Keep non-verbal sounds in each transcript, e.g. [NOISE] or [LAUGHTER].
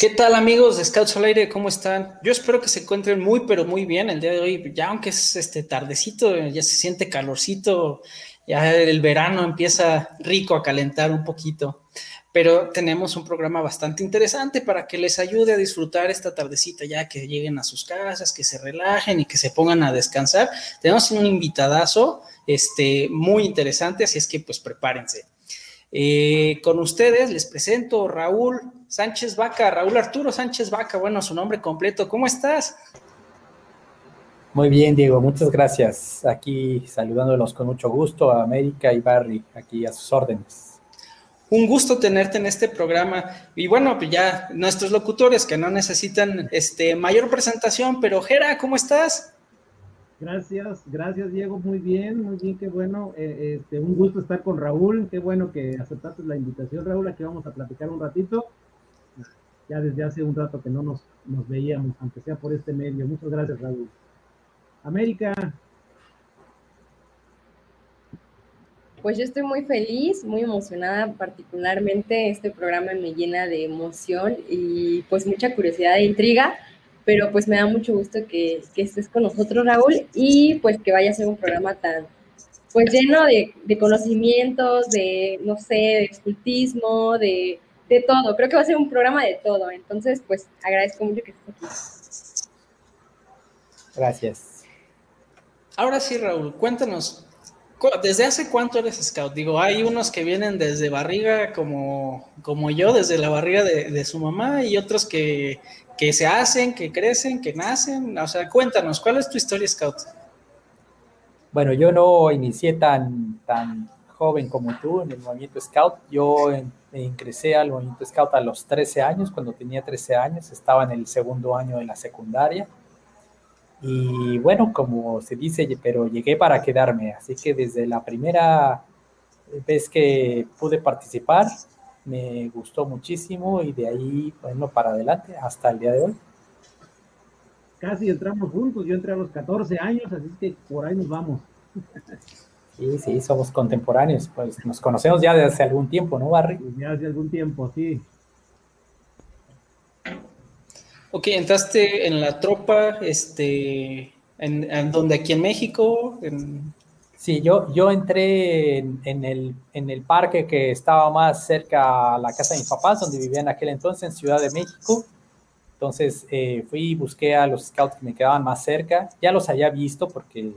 ¿Qué tal amigos de Scouts al Aire? ¿Cómo están? Yo espero que se encuentren muy, pero muy bien el día de hoy. Ya aunque es este tardecito, ya se siente calorcito, ya el verano empieza rico a calentar un poquito. Pero tenemos un programa bastante interesante para que les ayude a disfrutar esta tardecita, ya que lleguen a sus casas, que se relajen y que se pongan a descansar. Tenemos un invitadazo este, muy interesante, así es que pues prepárense. Eh, con ustedes les presento Raúl Sánchez Vaca, Raúl Arturo Sánchez Vaca, bueno, su nombre completo. ¿Cómo estás? Muy bien, Diego, muchas gracias. Aquí saludándolos con mucho gusto a América y Barry, aquí a sus órdenes. Un gusto tenerte en este programa. Y bueno, pues ya nuestros locutores que no necesitan este, mayor presentación, pero Jera, ¿cómo estás? Gracias, gracias Diego, muy bien, muy bien, qué bueno, eh, este, un gusto estar con Raúl, qué bueno que aceptaste la invitación Raúl, aquí vamos a platicar un ratito, ya desde hace un rato que no nos, nos veíamos, aunque sea por este medio, muchas gracias Raúl. América. Pues yo estoy muy feliz, muy emocionada, particularmente este programa me llena de emoción y pues mucha curiosidad e intriga pero pues me da mucho gusto que, que, estés con nosotros, Raúl, y pues que vaya a ser un programa tan, pues lleno de, de conocimientos, de, no sé, de escultismo, de, de, todo. Creo que va a ser un programa de todo. Entonces, pues agradezco mucho que estés aquí. Gracias. Ahora sí, Raúl, cuéntanos, ¿desde hace cuánto eres scout? Digo, hay unos que vienen desde barriga como, como yo, desde la barriga de, de su mamá, y otros que, que se hacen, que crecen, que nacen. O sea, cuéntanos, ¿cuál es tu historia Scout? Bueno, yo no inicié tan, tan joven como tú en el movimiento Scout. Yo ingresé al movimiento Scout a los 13 años, cuando tenía 13 años, estaba en el segundo año de la secundaria. Y bueno, como se dice, pero llegué para quedarme. Así que desde la primera vez que pude participar, me gustó muchísimo y de ahí, bueno, para adelante hasta el día de hoy. Casi entramos juntos, yo entré a los 14 años, así que por ahí nos vamos. [LAUGHS] Sí, sí, somos contemporáneos, pues nos conocemos ya desde hace algún tiempo, ¿no, Barry? Ya hace algún tiempo, sí. Ok, entraste en la tropa, este, en, en donde aquí en México, en, Sí, yo, yo entré en, el, en el parque que estaba más cerca a la casa de mis papás, donde vivía en aquel entonces, en Ciudad de México. Entonces eh, fui y busqué a los scouts que me quedaban más cerca. Ya los había visto porque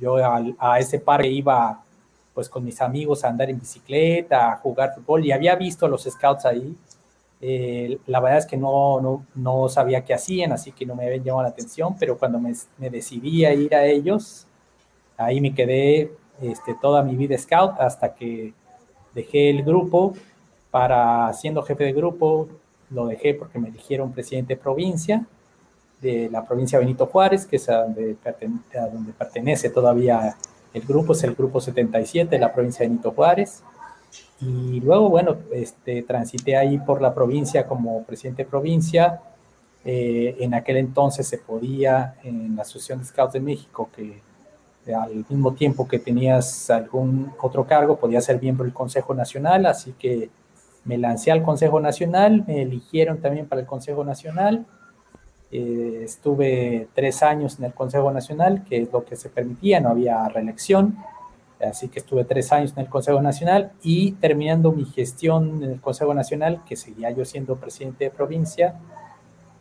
yo a, ese parque iba pues con mis amigos a andar en bicicleta, a jugar fútbol y había visto a los scouts ahí. Eh, la verdad es que no, no, no, sabía qué hacían, así que no me habían llamado la atención, pero cuando me, me decidí a ir a ellos, Ahí me quedé este, toda mi vida scout hasta que dejé el grupo para siendo jefe de grupo, lo dejé porque me eligieron presidente de provincia de la provincia Benito Juárez, que es a donde, pertenece, todavía el grupo, es el grupo 77 de la provincia de Benito Juárez. Y luego, bueno, este, transité ahí por la provincia como presidente de provincia. Eh, en aquel entonces se podía, en la Asociación de Scouts de México, que al mismo tiempo que tenías algún otro cargo, podías ser miembro del Consejo Nacional, así que me lancé al Consejo Nacional, me eligieron también para el Consejo Nacional, eh, estuve tres años en el Consejo Nacional, que es lo que se permitía, no había reelección, así que estuve tres años en el Consejo Nacional y terminando mi gestión en el Consejo Nacional, que seguía yo siendo presidente de provincia,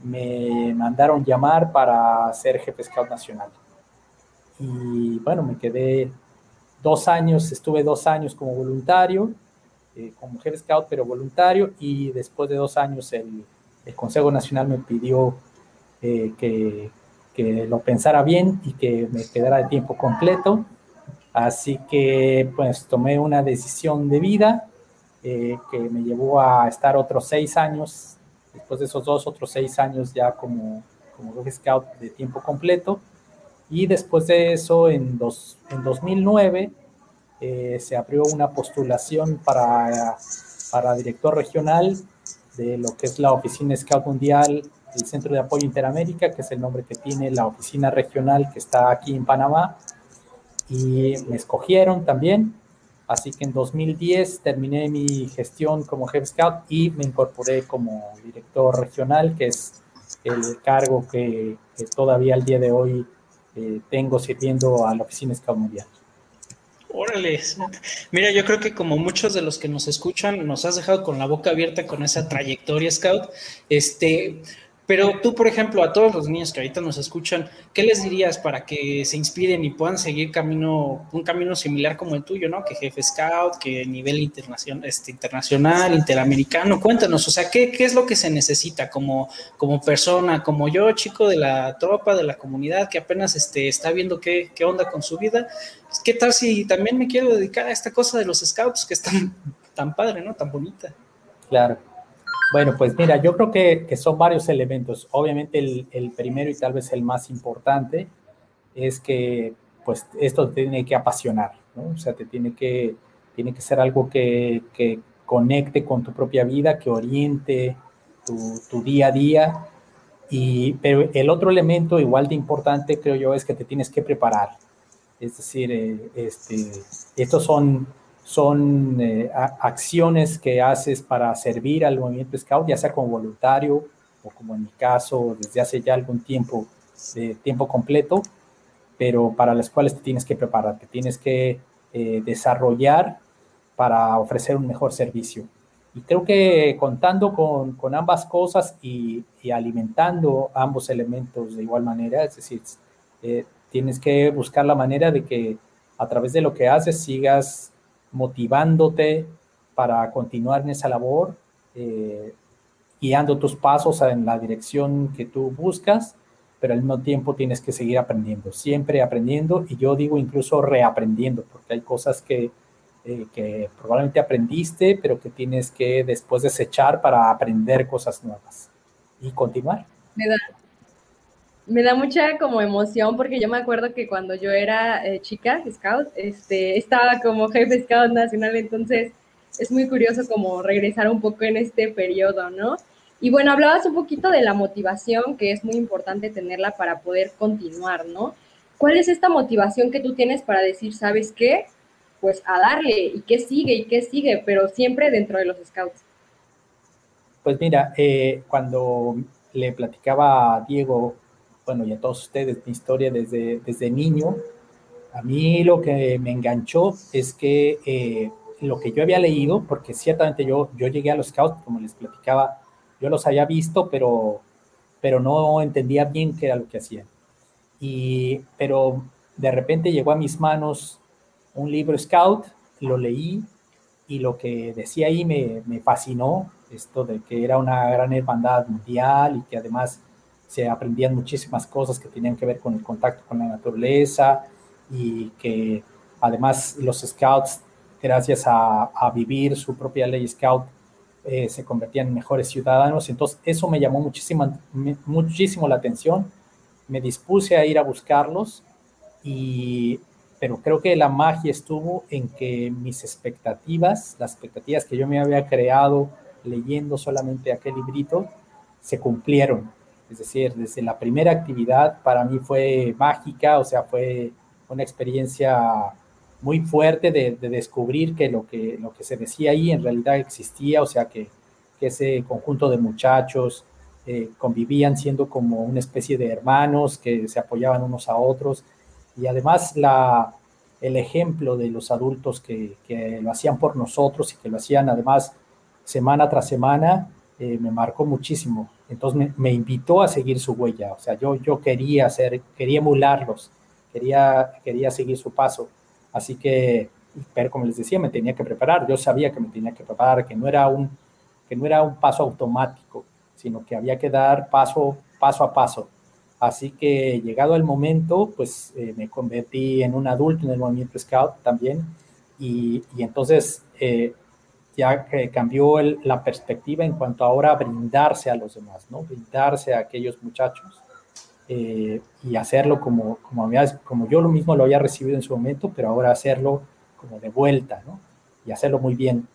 me mandaron llamar para ser jefe scout nacional. y bueno, me quedé dos años, estuve dos años como voluntario, eh, como jefe scout, pero voluntario, y después de dos años el, el Consejo Nacional me pidió eh, que, que, lo pensara bien y que me quedara de tiempo completo. Así que pues tomé una decisión de vida eh, que me llevó a estar otros seis años, después de esos dos, otros seis años ya como, como scout de tiempo completo. Y después de eso, en, dos, en 2009, eh, se abrió una postulación para, para director regional de lo que es la Oficina Scout Mundial del Centro de Apoyo Interamérica, que es el nombre que tiene la oficina regional que está aquí en Panamá. Y me escogieron también. Así que en 2010 terminé mi gestión como Jefe Scout y me incorporé como director regional, que es el cargo que, que todavía al día de hoy eh, tengo sirviendo a la Oficina Scout Mundial. Órale, mira, yo creo que como muchos de los que nos escuchan, nos has dejado con la boca abierta con esa trayectoria, Scout. Este, pero tú, por ejemplo, a todos los niños que ahorita nos escuchan, ¿qué les dirías para que se inspiren y puedan seguir camino, un camino similar como el tuyo, ¿no? Que jefe scout, que nivel internacional, este, internacional, interamericano. Cuéntanos, o sea, ¿qué, ¿qué, es lo que se necesita como, como persona, como yo, chico de la tropa, de la comunidad, que apenas este, está viendo qué, qué onda con su vida? ¿Qué tal si también me quiero dedicar a esta cosa de los scouts que es tan, [LAUGHS] tan padre, ¿no? Tan bonita. Claro. Bueno, pues mira, yo creo que, son varios elementos. Obviamente el, primero y tal vez el más importante es que pues esto tiene que apasionar, ¿no? O sea, te tiene que, tiene que ser algo que, que conecte con tu propia vida, que oriente tu, tu, día a día. Y, pero el otro elemento igual de importante, creo yo, es que te tienes que preparar. Es decir, eh, este, estos son son eh, acciones que haces para servir al movimiento Scout, ya sea como voluntario o como en mi caso desde hace ya algún tiempo de tiempo completo, pero para las cuales te tienes que preparar, te tienes que eh, desarrollar para ofrecer un mejor servicio. Y creo que contando con, con ambas cosas y, alimentando ambos elementos de igual manera, es decir, eh, tienes que buscar la manera de que a través de lo que haces sigas motivándote para continuar en esa labor, eh, guiando tus pasos en la dirección que tú buscas, pero al mismo tiempo tienes que seguir aprendiendo, siempre aprendiendo y yo digo incluso reaprendiendo, porque hay cosas que, eh, que probablemente aprendiste, pero que tienes que después desechar para aprender cosas nuevas y continuar. Me da, me da mucha como emoción porque yo me acuerdo que cuando yo era eh, chica, scout, este, estaba como jefe scout nacional, entonces es muy curioso como regresar un poco en este periodo, ¿no? Y bueno, hablabas un poquito de la motivación, que es muy importante tenerla para poder continuar, ¿no? ¿Cuál es esta motivación que tú tienes para decir, sabes qué? Pues a darle, y qué sigue, y qué sigue, pero siempre dentro de los scouts. Pues mira, eh, cuando le platicaba a Diego bueno, y a todos ustedes, mi historia desde, desde niño, a mí lo que me enganchó es que eh, lo que yo había leído, porque ciertamente yo, yo llegué a los scouts, como les platicaba, yo los había visto, pero, pero no entendía bien qué era lo que hacían. Y, pero de repente llegó a mis manos un libro scout, lo leí y lo que decía ahí me, me fascinó, esto de que era una gran hermandad mundial y que además se aprendían muchísimas cosas que tenían que ver con el contacto con la naturaleza y que además los scouts, gracias a, vivir su propia ley scout, eh, se convertían en mejores ciudadanos. Entonces eso me llamó muchísimo, muchísimo la atención. Me dispuse a ir a buscarlos, y, pero creo que la magia estuvo en que mis expectativas, las expectativas que yo me había creado leyendo solamente aquel librito, se cumplieron es decir, desde la primera actividad para mí fue mágica, o sea, fue una experiencia muy fuerte de, de descubrir que lo, que lo que se decía ahí en realidad existía, o sea, que, que ese conjunto de muchachos eh, convivían siendo como una especie de hermanos que se apoyaban unos a otros y además la, el ejemplo de los adultos que, que lo hacían por nosotros y que lo hacían además semana tras semana, eh, me marcó muchísimo. Entonces me, invitó a seguir su huella. O sea, yo, yo quería hacer, quería emularlos, quería, quería seguir su paso. Así que, pero como les decía, me tenía que preparar. Yo sabía que me tenía que preparar, que no era un, que no era un paso automático, sino que había que dar paso, paso a paso. Así que llegado el momento, pues eh, me convertí en un adulto en el movimiento Scout también. Y, y entonces eh, ya cambió la perspectiva en cuanto ahora a brindarse a los demás, ¿no? Brindarse a aquellos muchachos eh, y hacerlo como, como, como yo lo mismo lo había recibido en su momento, pero ahora hacerlo como de vuelta, ¿no? Y hacerlo muy bien.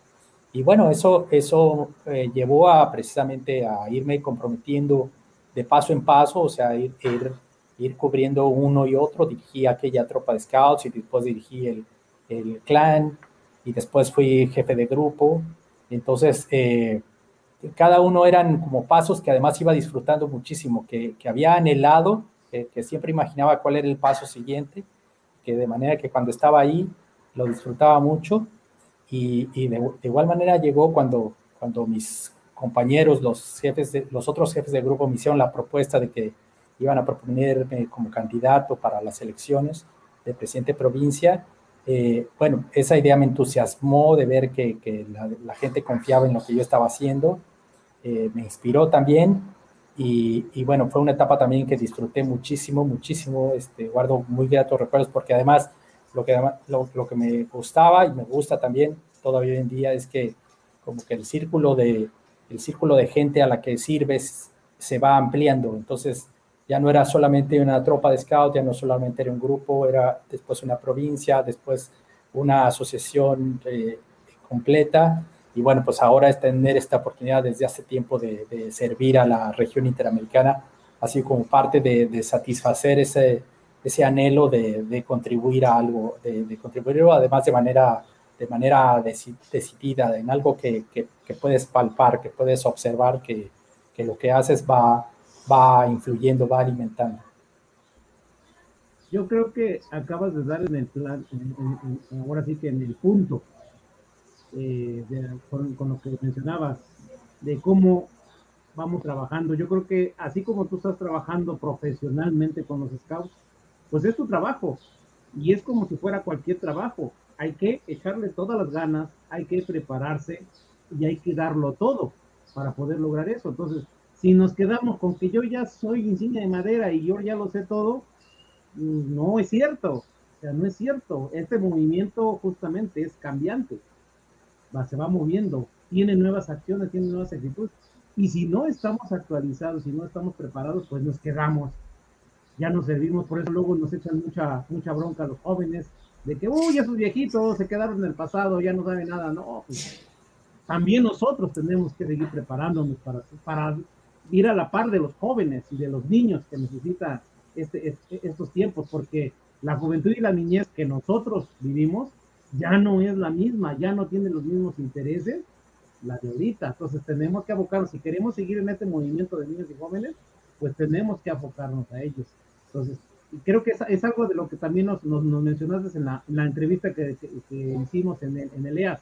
Y bueno, eso, eso eh, llevó a precisamente a irme comprometiendo de paso en paso, o sea, ir, ir, ir cubriendo uno y otro. Dirigí aquella tropa de scouts y después dirigí el, el clan, y después fui jefe de grupo. Entonces, eh, cada uno eran como pasos que además iba disfrutando muchísimo, que, que había anhelado, que, siempre imaginaba cuál era el paso siguiente, que de manera que cuando estaba ahí lo disfrutaba mucho. Y, de, igual manera llegó cuando, cuando mis compañeros, los, jefes de, los otros jefes del grupo me hicieron la propuesta de que iban a proponerme como candidato para las elecciones de presidente de provincia eh, bueno, esa idea me entusiasmó de ver que, la, gente confiaba en lo que yo estaba haciendo, eh, me inspiró también y, bueno, fue una etapa también que disfruté muchísimo, muchísimo, este, guardo muy gratos recuerdos porque además lo que, lo, lo que me gustaba y me gusta también todavía hoy en día es que como que el círculo de, el círculo de gente a la que sirves se va ampliando, entonces ya no era solamente una tropa de scout, ya no solamente era un grupo, era después una provincia, después una asociación eh, completa. Y bueno, pues ahora es tener esta oportunidad desde hace tiempo de, servir a la región interamericana, así como parte de, satisfacer ese, ese anhelo de, contribuir a algo, de, contribuir además de manera, de manera decidida, en algo que, que, puedes palpar, que puedes observar que, que lo que haces va, va influyendo, va alimentando. Yo creo que acabas de dar en el plan, ahora sí que en el punto, eh, con, lo que mencionabas, de cómo vamos trabajando. Yo creo que así como tú estás trabajando profesionalmente con los scouts, pues es tu trabajo y es como si fuera cualquier trabajo. Hay que echarle todas las ganas, hay que prepararse y hay que darlo todo para poder lograr eso. Entonces, si nos quedamos con que yo ya soy insignia de madera y yo ya lo sé todo, no es cierto. O sea, no es cierto. Este movimiento justamente es cambiante. Va, se va moviendo, tiene nuevas acciones, tiene nuevas actitudes. Y si no estamos actualizados, si no estamos preparados, pues nos quedamos. Ya nos servimos, por eso luego nos echan mucha, mucha bronca los jóvenes, de que, uy, esos viejitos se quedaron en el pasado, ya no saben nada. No, pues, también nosotros tenemos que seguir preparándonos para ir a la par de los jóvenes y de los niños que necesitan este, este, estos tiempos, porque la juventud y la niñez que nosotros vivimos ya no es la misma, ya no tiene los mismos intereses la de ahorita. Entonces tenemos que abocarnos, si queremos seguir en este movimiento de niños y jóvenes, pues tenemos que abocarnos a ellos. Entonces, creo que es, algo de lo que también nos, nos, mencionaste en la, entrevista que, hicimos en el, en el EAS,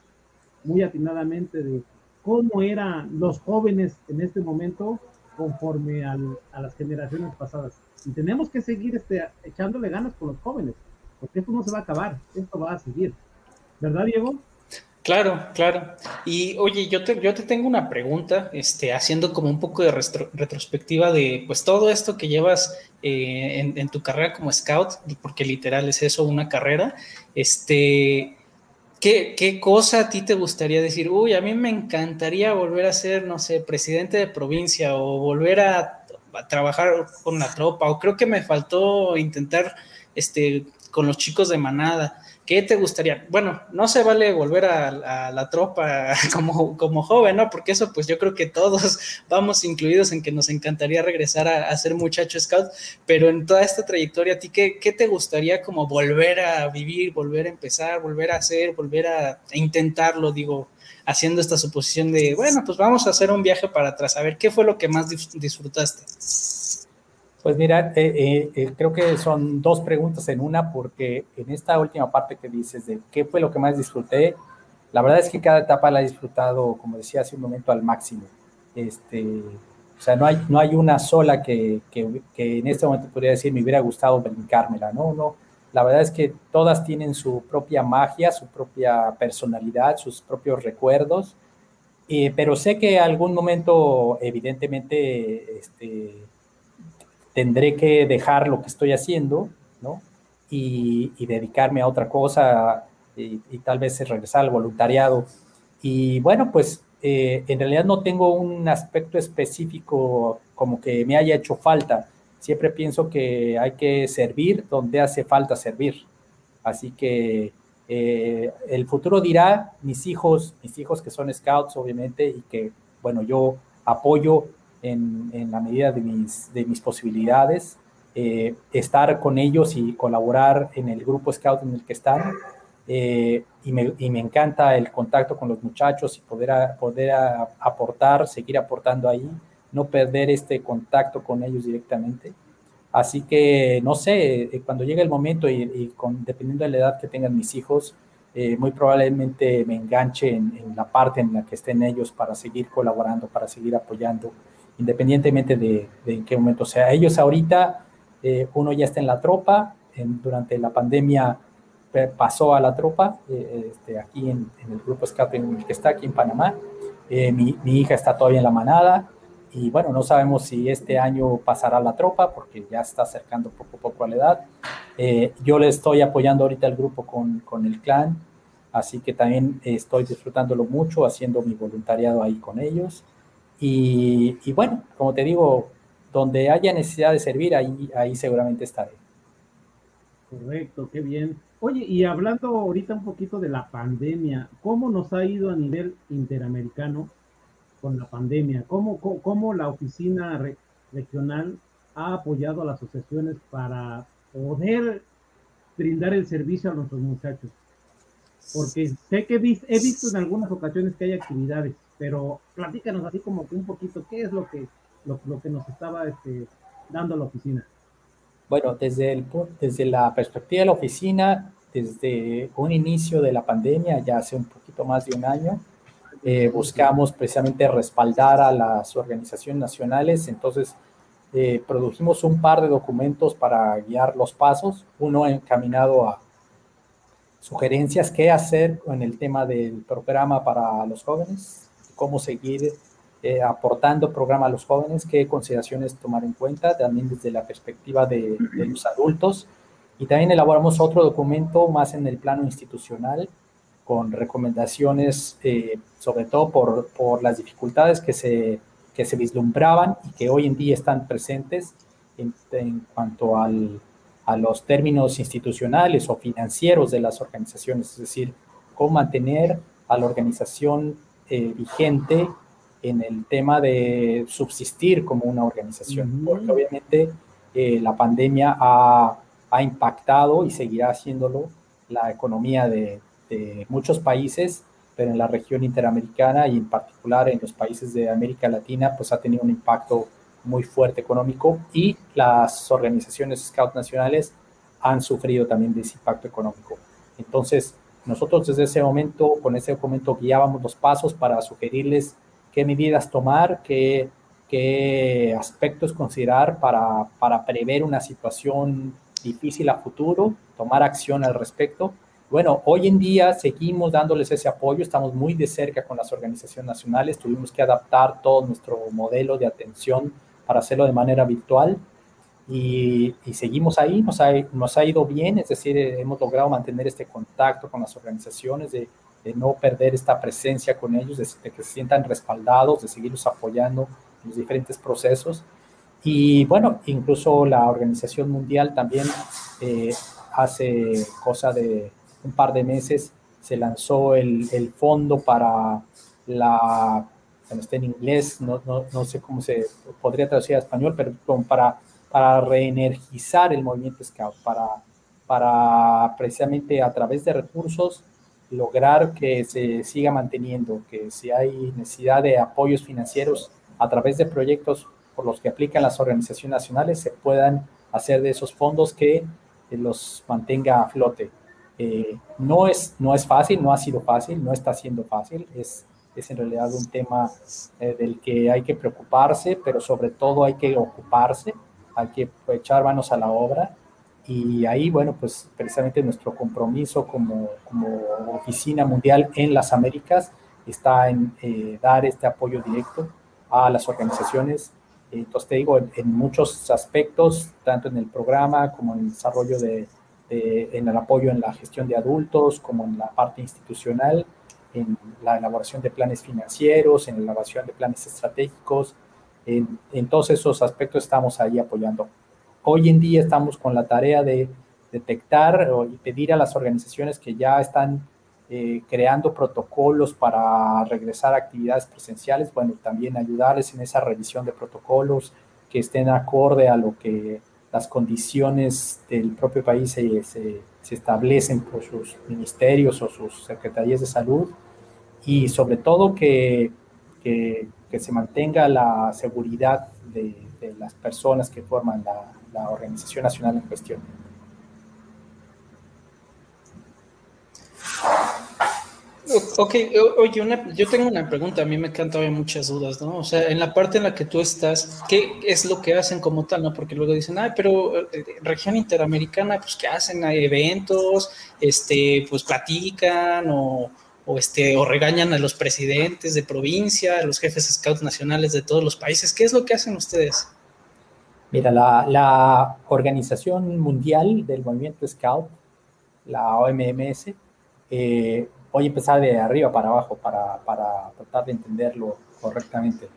muy atinadamente de cómo eran los jóvenes en este momento conforme al, a las generaciones pasadas. Y tenemos que seguir este, echándole ganas con los jóvenes, porque esto no se va a acabar, esto va a seguir. ¿Verdad, Diego? Claro, claro. Y oye, yo te, yo te tengo una pregunta, este, haciendo como un poco de retrospectiva de pues todo esto que llevas eh, en, en, tu carrera como scout, porque literal es eso, una carrera. Este, ¿Qué, cosa a ti te gustaría decir? Uy, a mí me encantaría volver a ser, no sé, presidente de provincia o volver a, trabajar con la tropa, o creo que me faltó intentar este, con los chicos de manada. ¿Qué te gustaría? Bueno, no se vale volver a, la tropa [LAUGHS] como, como joven, ¿no? Porque eso pues yo creo que todos [LAUGHS] vamos incluidos en que nos encantaría regresar a, ser muchacho scout, pero en toda esta trayectoria, ¿a ti qué, qué, te gustaría como volver a vivir, volver a empezar, volver a hacer, volver a, intentarlo, digo, haciendo esta suposición de, bueno, pues vamos a hacer un viaje para atrás, a ver, ¿qué fue lo que más disfrutaste? Pues mira, eh, eh, eh, creo que son dos preguntas en una, porque en esta última parte que dices de qué fue lo que más disfruté, la verdad es que cada etapa la he disfrutado, como decía hace un momento, al máximo. Este, o sea, no hay, no hay una sola que, que, que en este momento podría decir me hubiera gustado brincármela, ¿no? no La verdad es que todas tienen su propia magia, su propia personalidad, sus propios recuerdos, eh, pero sé que algún momento, evidentemente, este, tendré que dejar lo que estoy haciendo, ¿no? Y, dedicarme a otra cosa y, tal vez regresar al voluntariado. Y bueno, pues eh, en realidad no tengo un aspecto específico como que me haya hecho falta siempre pienso que hay que servir donde hace falta servir. Así que eh, el futuro dirá, mis hijos, mis hijos que son scouts, obviamente, y que, bueno, yo apoyo en, en la medida de mis, de mis posibilidades, eh, estar con ellos y colaborar en el grupo scout en el que están. Eh, y, me, y, me, encanta el contacto con los muchachos y poder, poder aportar, seguir aportando ahí no perder este contacto con ellos directamente. Así que, no sé, eh, cuando llegue el momento y, con, dependiendo de la edad que tengan mis hijos, eh, muy probablemente me enganche en, la parte en la que estén ellos para seguir colaborando, para seguir apoyando, independientemente de, en qué momento sea. Ellos ahorita, eh, uno ya está en la tropa, durante la pandemia pasó a la tropa, este, aquí en, el grupo Scout que está aquí en Panamá. Mi, mi, hija está todavía en la manada, y bueno, no sabemos si este año pasará la tropa porque ya está acercando poco a poco a la edad. Eh, yo le estoy apoyando ahorita al grupo con, con, el clan, así que también estoy disfrutándolo mucho, haciendo mi voluntariado ahí con ellos. Y, bueno, como te digo, donde haya necesidad de servir, ahí, ahí seguramente estaré. Correcto, qué bien. Oye, y hablando ahorita un poquito de la pandemia, ¿cómo nos ha ido a nivel interamericano con la pandemia? ¿Cómo, cómo, la oficina regional ha apoyado a las asociaciones para poder brindar el servicio a nuestros muchachos? Porque sé que he visto, en algunas ocasiones que hay actividades, pero platícanos así como que un poquito, ¿qué es lo que, lo, que nos estaba este, dando la oficina? Bueno, desde, el, desde la perspectiva de la oficina, desde un inicio de la pandemia, ya hace un poquito más de un año, eh, buscamos precisamente respaldar a las organizaciones nacionales, entonces eh, produjimos un par de documentos para guiar los pasos, uno encaminado a sugerencias qué hacer en el tema del programa para los jóvenes, cómo seguir eh, aportando programa a los jóvenes, qué consideraciones tomar en cuenta, también desde la perspectiva de, de los adultos. Y también elaboramos otro documento más en el plano institucional, con recomendaciones, eh, sobre todo por, por, las dificultades que se, que se vislumbraban y que hoy en día están presentes en, en cuanto al, a los términos institucionales o financieros de las organizaciones, es decir, cómo mantener a la organización eh, vigente en el tema de subsistir como una organización, porque obviamente eh, la pandemia ha, ha impactado y seguirá haciéndolo la economía de, de muchos países, pero en la región interamericana y en particular en los países de América Latina, pues ha tenido un impacto muy fuerte económico y las organizaciones Scout nacionales han sufrido también de ese impacto económico. Entonces, nosotros desde ese momento, con ese documento, guiábamos los pasos para sugerirles qué medidas tomar, qué, aspectos considerar para prever una situación difícil a futuro, tomar acción al respecto. Bueno, hoy en día seguimos dándoles ese apoyo, estamos muy de cerca con las organizaciones nacionales, tuvimos que adaptar todo nuestro modelo de atención para hacerlo de manera virtual y, seguimos ahí, nos ha, nos ha, ido bien, es decir, hemos logrado mantener este contacto con las organizaciones, de, no perder esta presencia con ellos, de, que se sientan respaldados, de seguirlos apoyando en los diferentes procesos. Y bueno, incluso la Organización Mundial también eh, hace cosa de un par de meses se lanzó el, el fondo para la, bueno, está en inglés, no, no, no, sé cómo se podría traducir a español, pero para, para reenergizar el movimiento Scout, para, para precisamente a través de recursos lograr que se siga manteniendo, que si hay necesidad de apoyos financieros a través de proyectos por los que aplican las organizaciones nacionales, se puedan hacer de esos fondos que los mantenga a flote. Eh, no, es, no es fácil, no ha sido fácil, no está siendo fácil, es, es en realidad un tema eh, del que hay que preocuparse, pero sobre todo hay que ocuparse, hay que echar manos a la obra y ahí, bueno, pues precisamente nuestro compromiso como, como oficina mundial en las Américas está en eh, dar este apoyo directo a las organizaciones. Entonces te digo, en, muchos aspectos, tanto en el programa como en el desarrollo de, en el apoyo en la gestión de adultos, como en la parte institucional, en la elaboración de planes financieros, en la elaboración de planes estratégicos, en, todos esos aspectos estamos ahí apoyando. Hoy en día estamos con la tarea de detectar y pedir a las organizaciones que ya están eh, creando protocolos para regresar a actividades presenciales, bueno, también ayudarles en esa revisión de protocolos que estén acorde a lo que las condiciones del propio país se, establecen por sus ministerios o sus secretarías de salud y sobre todo que, que se mantenga la seguridad de, las personas que forman la, organización nacional en cuestión. Ok, oye, yo tengo una pregunta, a mí me encanta, hay muchas dudas, ¿no? O sea, en la parte en la que tú estás, ¿qué es lo que hacen como tal, no? Porque luego dicen, ay, pero eh, región interamericana, pues, ¿qué hacen? Hay eventos, este, pues, platican o, o, este, o regañan a los presidentes de provincia, a los jefes scouts nacionales de todos los países. ¿Qué es lo que hacen ustedes? Mira, la, Organización Mundial del Movimiento Scout, la OMMS, eh, voy a empezar de arriba para abajo para, tratar de entenderlo correctamente.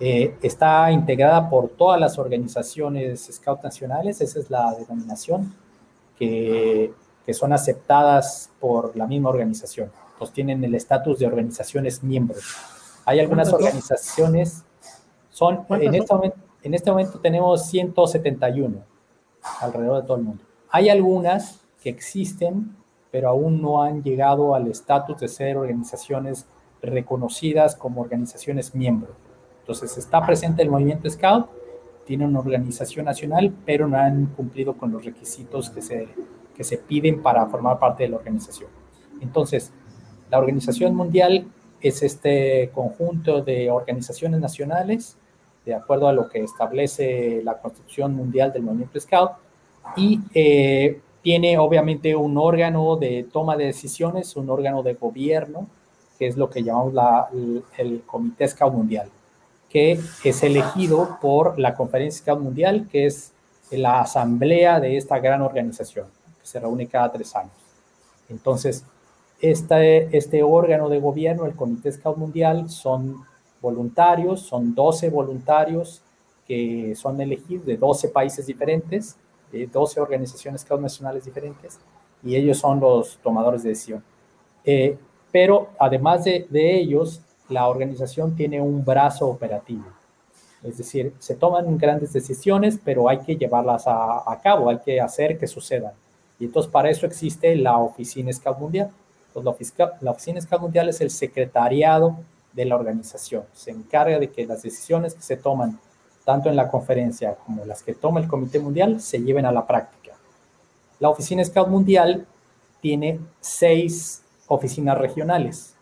Eh, está integrada por todas las organizaciones Scout nacionales, esa es la denominación, que, que son aceptadas por la misma organización. Pues tienen el estatus de organizaciones miembros. Hay algunas organizaciones, son en este momento en este momento tenemos 171 alrededor de todo el mundo. Hay algunas que existen, pero aún no han llegado al estatus de ser organizaciones reconocidas como organizaciones miembro. Entonces está presente el movimiento Scout, tiene una organización nacional, pero no han cumplido con los requisitos que se, que se piden para formar parte de la organización. Entonces, la organización mundial es este conjunto de organizaciones nacionales de acuerdo a lo que establece la Constitución Mundial del Movimiento Scout, y eh, tiene obviamente un órgano de toma de decisiones, un órgano de gobierno, que es lo que llamamos la, el, Comité Scout Mundial, que es elegido por la Conferencia Scout Mundial, que es la asamblea de esta gran organización, que se reúne cada tres años. Entonces, este, este órgano de gobierno, el Comité Scout Mundial, son voluntarios, son 12 voluntarios que son elegidos de 12 países diferentes, de 12 organizaciones nacionales diferentes, y ellos son los tomadores de decisión. Eh, pero además de, ellos, la organización tiene un brazo operativo. Es decir, se toman grandes decisiones, pero hay que llevarlas a, cabo, hay que hacer que sucedan. Y entonces para eso existe la Oficina Scout Mundial. Entonces, la, la Oficina Scout Mundial es el secretariado de la organización. Se encarga de que las decisiones que se toman tanto en la conferencia como las que toma el Comité Mundial se lleven a la práctica. La Oficina Scout Mundial tiene seis oficinas regionales.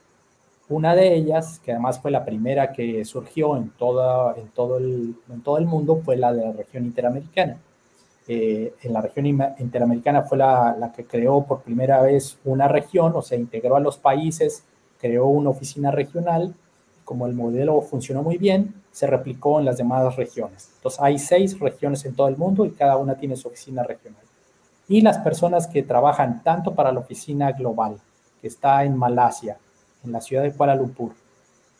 Una de ellas, que además fue la primera que surgió en, toda, en, todo, el, en todo el mundo, fue la de la región interamericana. Eh, en la región interamericana fue la, la, que creó por primera vez una región, o sea, integró a los países creó una oficina regional, como el modelo funcionó muy bien, se replicó en las demás regiones. Entonces hay seis regiones en todo el mundo y cada una tiene su oficina regional. Y las personas que trabajan tanto para la oficina global, que está en Malasia, en la ciudad de Kuala Lumpur,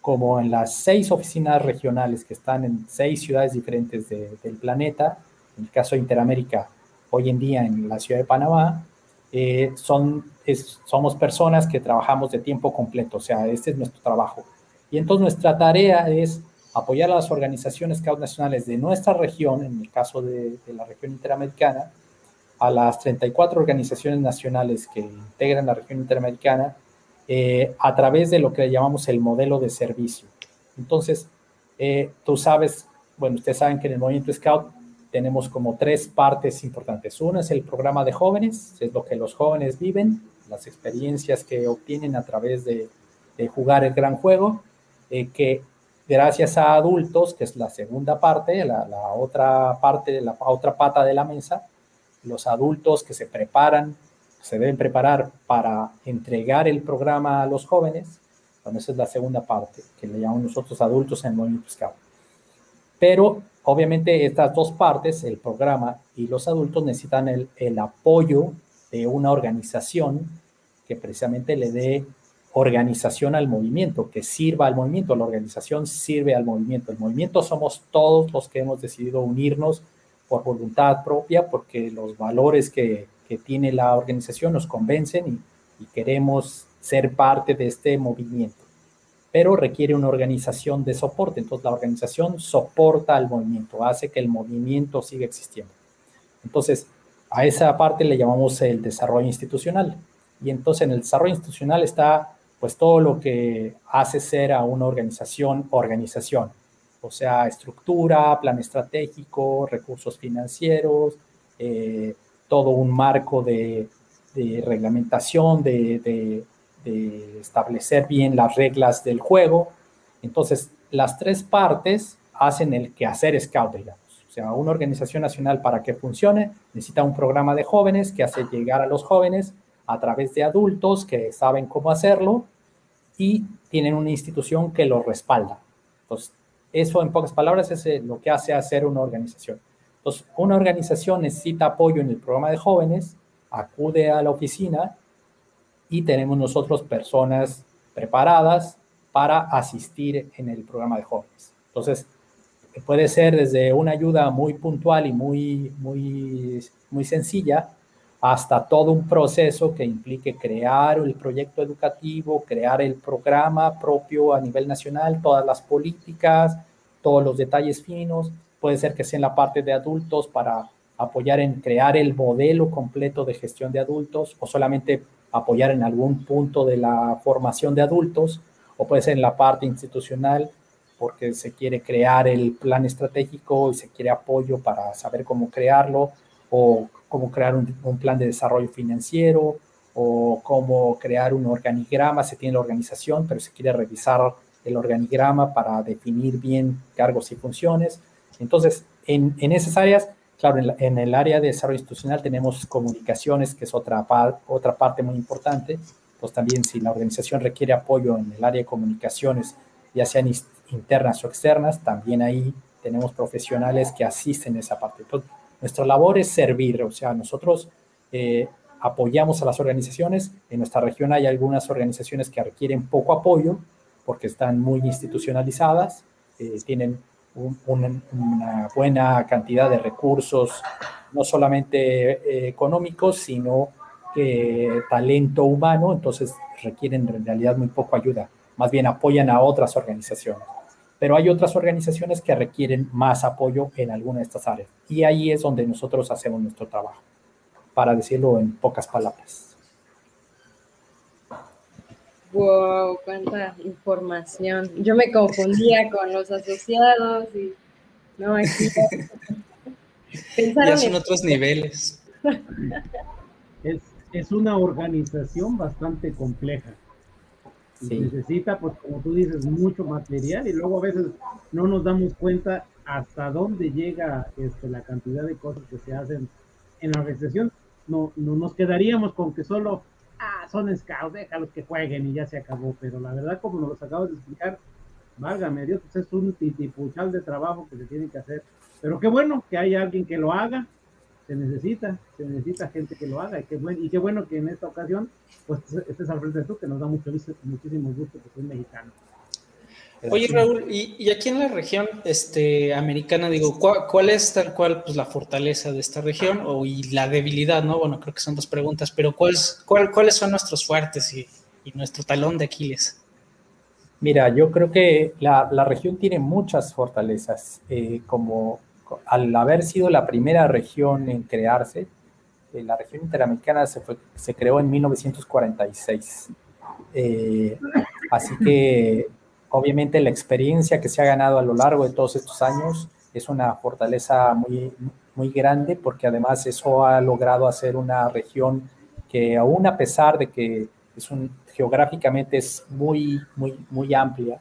como en las seis oficinas regionales que están en seis ciudades diferentes del planeta, en el caso de Interamérica, hoy en día en la ciudad de Panamá, eh, son, somos personas que trabajamos de tiempo completo, o sea, este es nuestro trabajo. Y entonces nuestra tarea es apoyar a las organizaciones nacionales de nuestra región, en el caso de, la región interamericana, a las 34 organizaciones nacionales que integran la región interamericana, eh, a través de lo que llamamos el modelo de servicio. Entonces, eh, tú sabes, bueno, ustedes saben que en el movimiento Scout tenemos como tres partes importantes. Una es el programa de jóvenes, es lo que los jóvenes viven, las experiencias que obtienen a través de, jugar el gran juego, eh, que gracias a adultos, que es la segunda parte, la, otra parte, la otra pata de la mesa, los adultos que se preparan, se deben preparar para entregar el programa a los jóvenes. Bueno, esa es la segunda parte, que le llamamos nosotros adultos en movimiento Scout. Pero obviamente estas dos partes, el programa y los adultos, necesitan el, apoyo de una organización que precisamente le dé organización al movimiento, que sirva al movimiento. La organización sirve al movimiento. El movimiento somos todos los que hemos decidido unirnos por voluntad propia, porque los valores que, tiene la organización nos convencen y queremos ser parte de este movimiento. Pero requiere una organización de soporte. Entonces la organización soporta al movimiento, hace que el movimiento siga existiendo. Entonces, a esa parte le llamamos el desarrollo institucional. Y entonces en el desarrollo institucional está pues todo lo que hace ser a una organización organización, o sea, estructura, plan estratégico, recursos financieros, eh, todo un marco de, de reglamentación, de, de, establecer bien las reglas del juego. Entonces, las tres partes hacen el quehacer scout, digamos. O sea, una organización nacional para que funcione necesita un programa de jóvenes que hace llegar a los jóvenes a través de adultos que saben cómo hacerlo y tienen una institución que lo respalda. Entonces, eso en pocas palabras es eh, lo que hace hacer una organización. Entonces, una organización necesita apoyo en el programa de jóvenes, acude a la oficina y tenemos nosotros personas preparadas para asistir en el programa de jóvenes. Entonces, puede ser desde una ayuda muy puntual y muy, muy, muy sencilla hasta todo un proceso que implique crear el proyecto educativo, crear el programa propio a nivel nacional, todas las políticas, todos los detalles finos. Puede ser que sea en la parte de adultos para apoyar en crear el modelo completo de gestión de adultos o solamente apoyar en algún punto de la formación de adultos o puede ser en la parte institucional porque se quiere crear el plan estratégico y se quiere apoyo para saber cómo crearlo o cómo crear un, plan de desarrollo financiero o cómo crear un organigrama. Se tiene la organización, pero se quiere revisar el organigrama para definir bien cargos y funciones. Entonces, en, en esas áreas, claro, en, la, en, el área de desarrollo institucional tenemos comunicaciones, que es otra, par, otra parte muy importante. Pues también si la organización requiere apoyo en el área de comunicaciones, ya sean internas o externas, también ahí tenemos profesionales que asisten a esa parte. Entonces, nuestra labor es servir, o sea, nosotros eh, apoyamos a las organizaciones. En nuestra región hay algunas organizaciones que requieren poco apoyo porque están muy institucionalizadas, eh, tienen un, un, una buena cantidad de recursos, no solamente eh, económicos, sino que talento humano, entonces requieren en realidad muy poco ayuda, más bien apoyan a otras organizaciones pero hay otras organizaciones que requieren más apoyo en alguna de estas áreas. Y ahí es donde nosotros hacemos nuestro trabajo, para decirlo en pocas palabras. Wow, cuánta información. Yo me confundía [LAUGHS] con los asociados y no, aquí [LAUGHS] ya son otros niveles. [LAUGHS] Es, es una organización bastante compleja. Sí. Necesita, pues como tú dices, mucho material y luego a veces no nos damos cuenta hasta dónde llega este, la cantidad de cosas que se hacen en la organización. No, no nos quedaríamos con que solo, son scouts, déjalos que jueguen y ya se acabó. Pero la verdad, como nos lo acabas de explicar, válgame Dios, pues es un titipuchal de trabajo que se tiene que hacer. Pero qué bueno que haya alguien que lo haga se necesita, se necesita gente que lo haga y qué, bueno, y qué bueno que en esta ocasión pues estés al frente de tú, que nos da mucho, muchísimo gusto que soy mexicano. Oye Raúl, y, y, aquí en la región este, americana, digo, ¿cuál, ¿cuál, es tal cual pues, la fortaleza de esta región o, y la debilidad, no? Bueno, creo que son dos preguntas, pero ¿cuál, cuál, ¿cuáles son nuestros fuertes y, y, nuestro talón de Aquiles? Mira, yo creo que la, la región tiene muchas fortalezas, eh, como al haber sido la primera región en crearse, eh, la región interamericana se, fue, se, creó en 1946. Eh, así que obviamente la experiencia que se ha ganado a lo largo de todos estos años es una fortaleza muy, muy grande porque además eso ha logrado hacer una región que aún a pesar de que es un, geográficamente es muy, muy, muy amplia,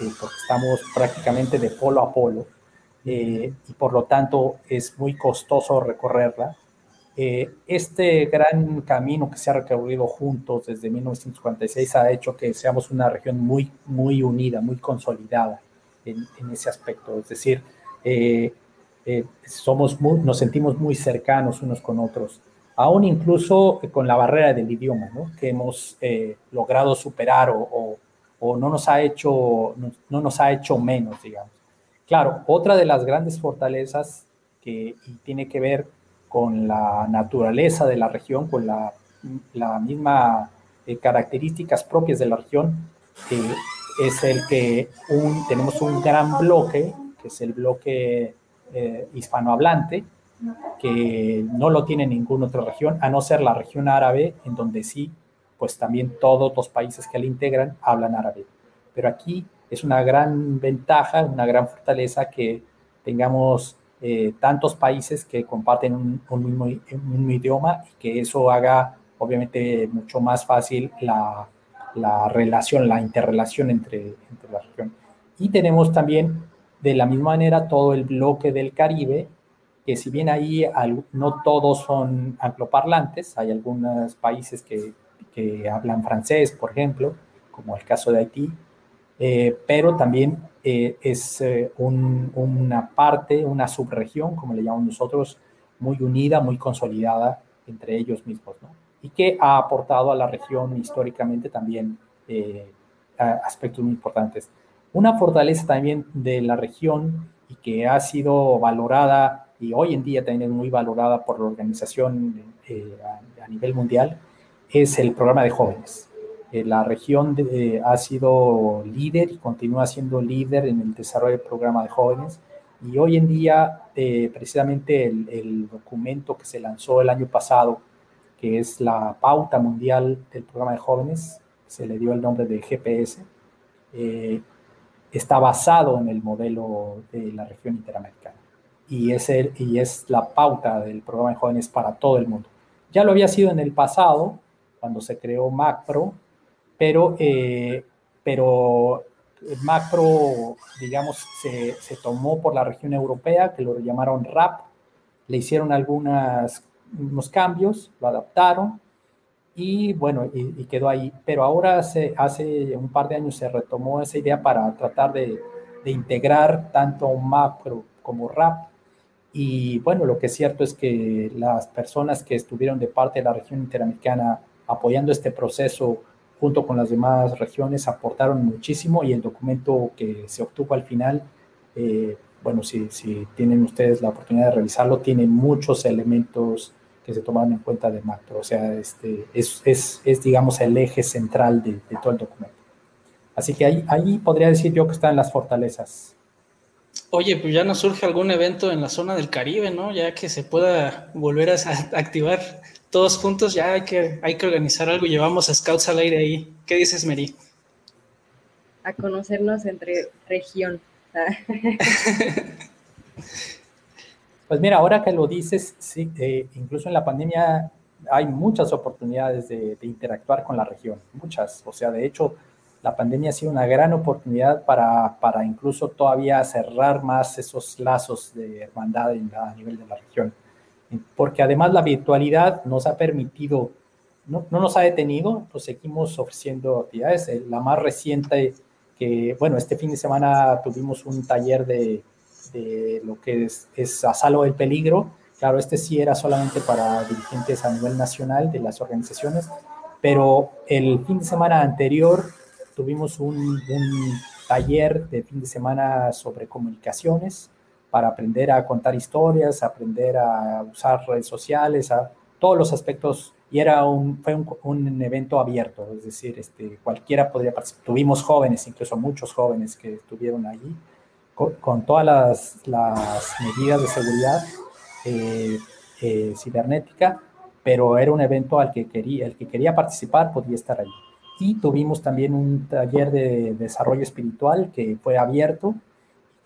eh, porque estamos prácticamente de polo a polo, eh, y por lo tanto es muy costoso recorrerla. Eh, este gran camino que se ha recorrido juntos desde 1946 ha hecho que seamos una región muy, muy unida, muy consolidada en, ese aspecto. Es decir, eh, eh, somos nos sentimos muy cercanos unos con otros, aún incluso con la barrera del idioma, ¿no? que hemos logrado superar o, o, no, nos ha hecho, no, nos ha hecho menos, digamos. Claro, otra de las grandes fortalezas que tiene que ver con la naturaleza de la región, con la, la misma eh, características propias de la región, es el que un, tenemos un gran bloque, que es el bloque eh, hispanohablante, que no lo tiene ninguna otra región, a no ser la región árabe, en donde sí, pues también todos los países que la integran hablan árabe. Pero aquí es una gran ventaja, una gran fortaleza que tengamos eh, tantos países que comparten un, mismo, idioma y que eso haga obviamente mucho más fácil la, la relación, la interrelación entre, entre la región. Y tenemos también de la misma manera todo el bloque del Caribe, que si bien ahí no todos son angloparlantes, hay algunos países que hablan francés, por ejemplo, como el caso de Haití, eh, pero también eh, es eh, una parte, una subregión, como le llamamos nosotros, muy unida, muy consolidada entre ellos mismos, ¿no? Y que ha aportado a la región históricamente también eh, aspectos muy importantes. Una fortaleza también de la región y que ha sido valorada y hoy en día también es muy valorada por la organización a, a nivel mundial es el programa de jóvenes. Eh, la región eh, ha sido líder y continúa siendo líder en el desarrollo del programa de jóvenes. Y hoy en día, eh, precisamente el, documento que se lanzó el año pasado, que es la pauta mundial del programa de jóvenes, se le dio el nombre de GPS, está basado en el modelo de la región interamericana. Y es, el, y es la pauta del programa de jóvenes para todo el mundo. Ya lo había sido en el pasado, cuando se creó MACPRO, pero, eh, pero macro, digamos, se, se, tomó por la región europea, que lo llamaron RAP, le hicieron algunos unos cambios, lo adaptaron y bueno, y, quedó ahí. Pero ahora hace, hace un par de años se retomó esa idea para tratar de, de integrar tanto macro como RAP. Y bueno, lo que es cierto es que las personas que estuvieron de parte de la región interamericana apoyando este proceso junto con las demás regiones, aportaron muchísimo y el documento que se obtuvo al final, eh, bueno, si, si, tienen ustedes la oportunidad de revisarlo, tiene muchos elementos que se toman en cuenta de macro, o sea, este, es, es, es digamos, el eje central de, de, todo el documento. Así que ahí, ahí podría decir yo que están las fortalezas. Oye, pues ya nos surge algún evento en la zona del Caribe, ¿no? Ya que se pueda volver a activar todos juntos, ya hay que, hay que organizar algo. Llevamos a Scouts al aire ahí. ¿Qué dices, Mary? A conocernos entre región. [LAUGHS] pues mira, ahora que lo dices, sí, eh, incluso en la pandemia hay muchas oportunidades de, interactuar con la región, muchas. O sea, de hecho, la pandemia ha sido una gran oportunidad para, para incluso todavía cerrar más esos lazos de hermandad a nivel de la región porque además la virtualidad nos ha permitido, no, no nos ha detenido, pues seguimos ofreciendo actividades. Eh, la más reciente, que bueno, este fin de semana tuvimos un taller de, de lo que es, es Asalo del Peligro. Claro, este sí era solamente para dirigentes a nivel nacional de las organizaciones, pero el fin de semana anterior tuvimos un, un taller de fin de semana sobre comunicaciones para aprender a contar historias, aprender a usar redes sociales, a todos los aspectos. Y era un, fue un, evento abierto, es decir, este, cualquiera podría participar. Tuvimos jóvenes, incluso muchos jóvenes que estuvieron allí, con, todas las, medidas de seguridad eh, eh, cibernética, pero era un evento al que quería, el que quería participar podía estar allí. Y tuvimos también un taller de desarrollo espiritual que fue abierto,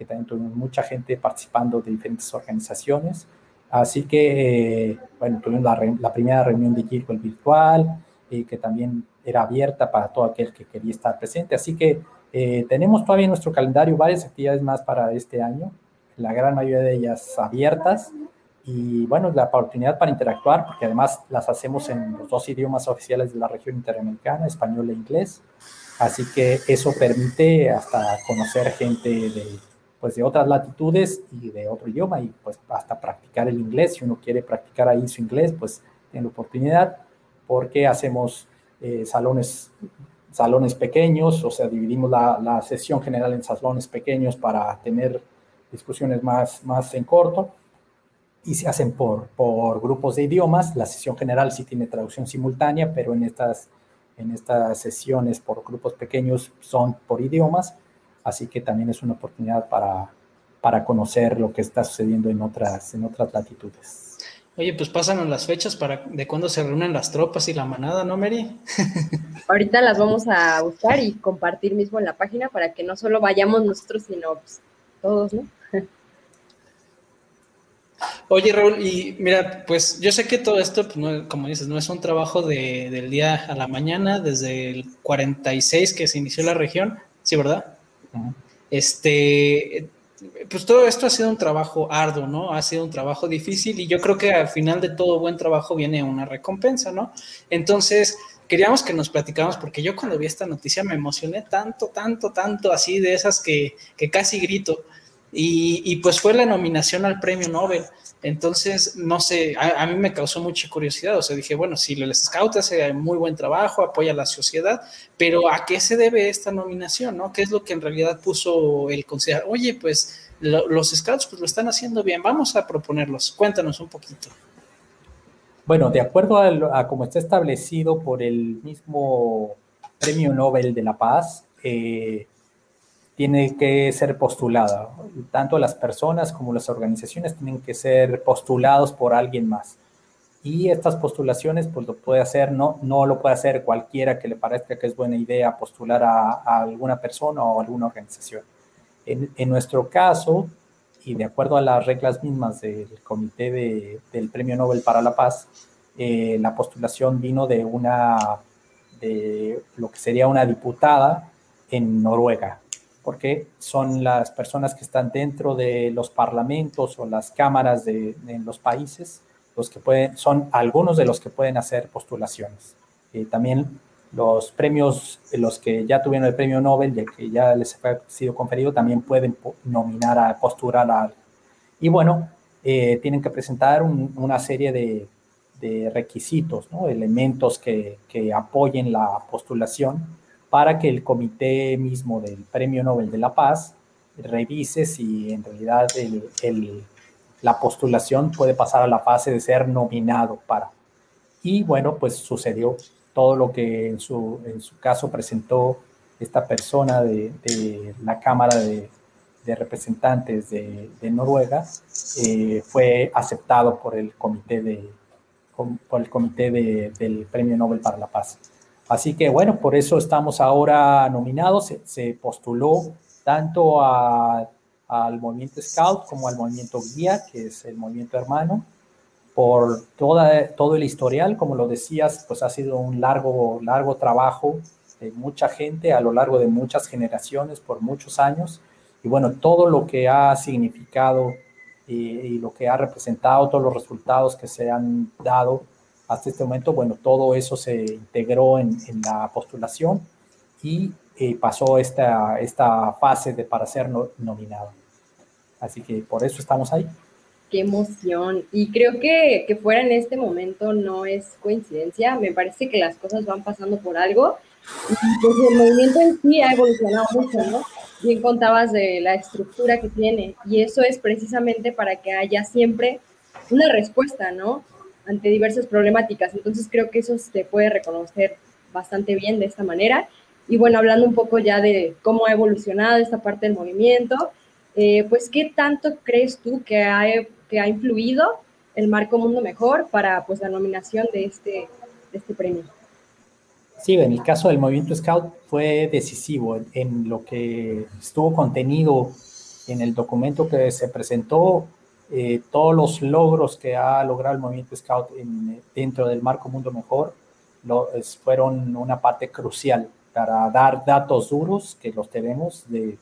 que también tuvimos mucha gente participando de diferentes organizaciones. Así que, bueno, tuvimos la, primera reunión de Gilwell virtual, y que también era abierta para todo aquel que quería estar presente. Así que eh, tenemos todavía en nuestro calendario varias actividades más para este año, la gran mayoría de ellas abiertas, y bueno, la oportunidad para interactuar, porque además las hacemos en los dos idiomas oficiales de la región interamericana, español e inglés. Así que eso permite hasta conocer gente de, pues de otras latitudes y de otro idioma y pues hasta practicar el inglés. Si uno quiere practicar ahí su inglés, pues tiene la oportunidad porque hacemos eh, salones, salones pequeños, o sea, dividimos la, la, sesión general en salones pequeños para tener discusiones más, más en corto y se hacen por, por grupos de idiomas. La sesión general sí tiene traducción simultánea, pero en estas, en estas sesiones por grupos pequeños son por idiomas, así que también es una oportunidad para, para conocer lo que está sucediendo en otras, en otras latitudes. Oye, pues pásanos las fechas para de cuándo se reúnen las tropas y la manada, ¿no, Mary? [LAUGHS] Ahorita las vamos a buscar y compartir mismo en la página para que no solo vayamos nosotros, sino pues, todos, ¿no? [LAUGHS] Oye, Raúl, y mira, pues yo sé que todo esto, pues, como dices, no es un trabajo de, del día a la mañana, desde el 46 que se inició la región, ¿sí, verdad? Este, pues todo esto ha sido un trabajo arduo, ¿no? Ha sido un trabajo difícil y yo creo que al final de todo buen trabajo viene una recompensa, ¿no? Entonces, queríamos que nos platicáramos porque yo cuando vi esta noticia me emocioné tanto, tanto, tanto, así de esas que, que casi grito. Y, pues fue la nominación al premio Nobel. Entonces, no sé, a, mí me causó mucha curiosidad. O sea, dije, bueno, si los Scouts hace muy buen trabajo, apoya a la sociedad, pero ¿a qué se debe esta nominación? ¿no? ¿Qué es lo que en realidad puso el consejo? Oye, pues los Scouts pues, lo están haciendo bien, vamos a proponerlos. Cuéntanos un poquito. Bueno, de acuerdo a, a como está establecido por el mismo Premio Nobel de la Paz, eh, tiene que ser postulada. Tanto las personas como las organizaciones tienen que ser postulados por alguien más. Y estas postulaciones, pues lo puede hacer, no, no lo puede hacer cualquiera que le parezca que es buena idea postular a, alguna persona o alguna organización. En, en, nuestro caso, y de acuerdo a las reglas mismas del Comité de, del Premio Nobel para la Paz, eh, la postulación vino de una, de lo que sería una diputada en Noruega porque son las personas que están dentro de los parlamentos o las cámaras de, los países los que pueden, son algunos de los que pueden hacer postulaciones. y también los premios, los que ya tuvieron el premio Nobel, y que ya les ha sido conferido, también pueden nominar a postular a Y bueno, eh, tienen que presentar una serie de, requisitos, ¿no? elementos que apoyen la postulación para que el comité mismo del Premio Nobel de la Paz revise si en realidad la postulación puede pasar a la fase de ser nominado para. Y bueno, pues sucedió todo lo que en su, en su caso presentó esta persona de, la Cámara de, Representantes de, de Noruega, eh, fue aceptado por el comité, de, por el comité del Premio Nobel para la Paz. Así que bueno, por eso estamos ahora nominados. Se, postuló tanto al movimiento Scout como al movimiento Guía, que es el movimiento hermano, por toda, todo el historial. Como lo decías, pues ha sido un largo, largo trabajo de mucha gente a lo largo de muchas generaciones, por muchos años. Y bueno, todo lo que ha significado y, y lo que ha representado, todos los resultados que se han dado hasta este momento, bueno, todo eso se integró en, la postulación y eh, pasó esta, esta fase de para ser nominado. Así que por eso estamos ahí. Qué emoción. Y creo que, que fuera en este momento no es coincidencia. Me parece que las cosas van pasando por algo. Pues el movimiento en sí ha evolucionado mucho, ¿no? Bien contabas de la estructura que tiene. Y eso es precisamente para que haya siempre una respuesta, ¿no? Ante diversas problemáticas. Entonces creo que eso se puede reconocer bastante bien de esta manera. Y bueno, hablando un poco ya de cómo ha evolucionado esta parte del movimiento, eh, pues ¿qué tanto crees tú que ha, que ha influido el Marco Mundo Mejor para pues la nominación de este, de este premio? Sí, en el caso del movimiento Scout fue decisivo en, en lo que estuvo contenido en el documento que se presentó eh, todos los logros que ha logrado el movimiento Scout dentro del marco Mundo Mejor fueron una parte crucial para dar datos duros, que los tenemos, de,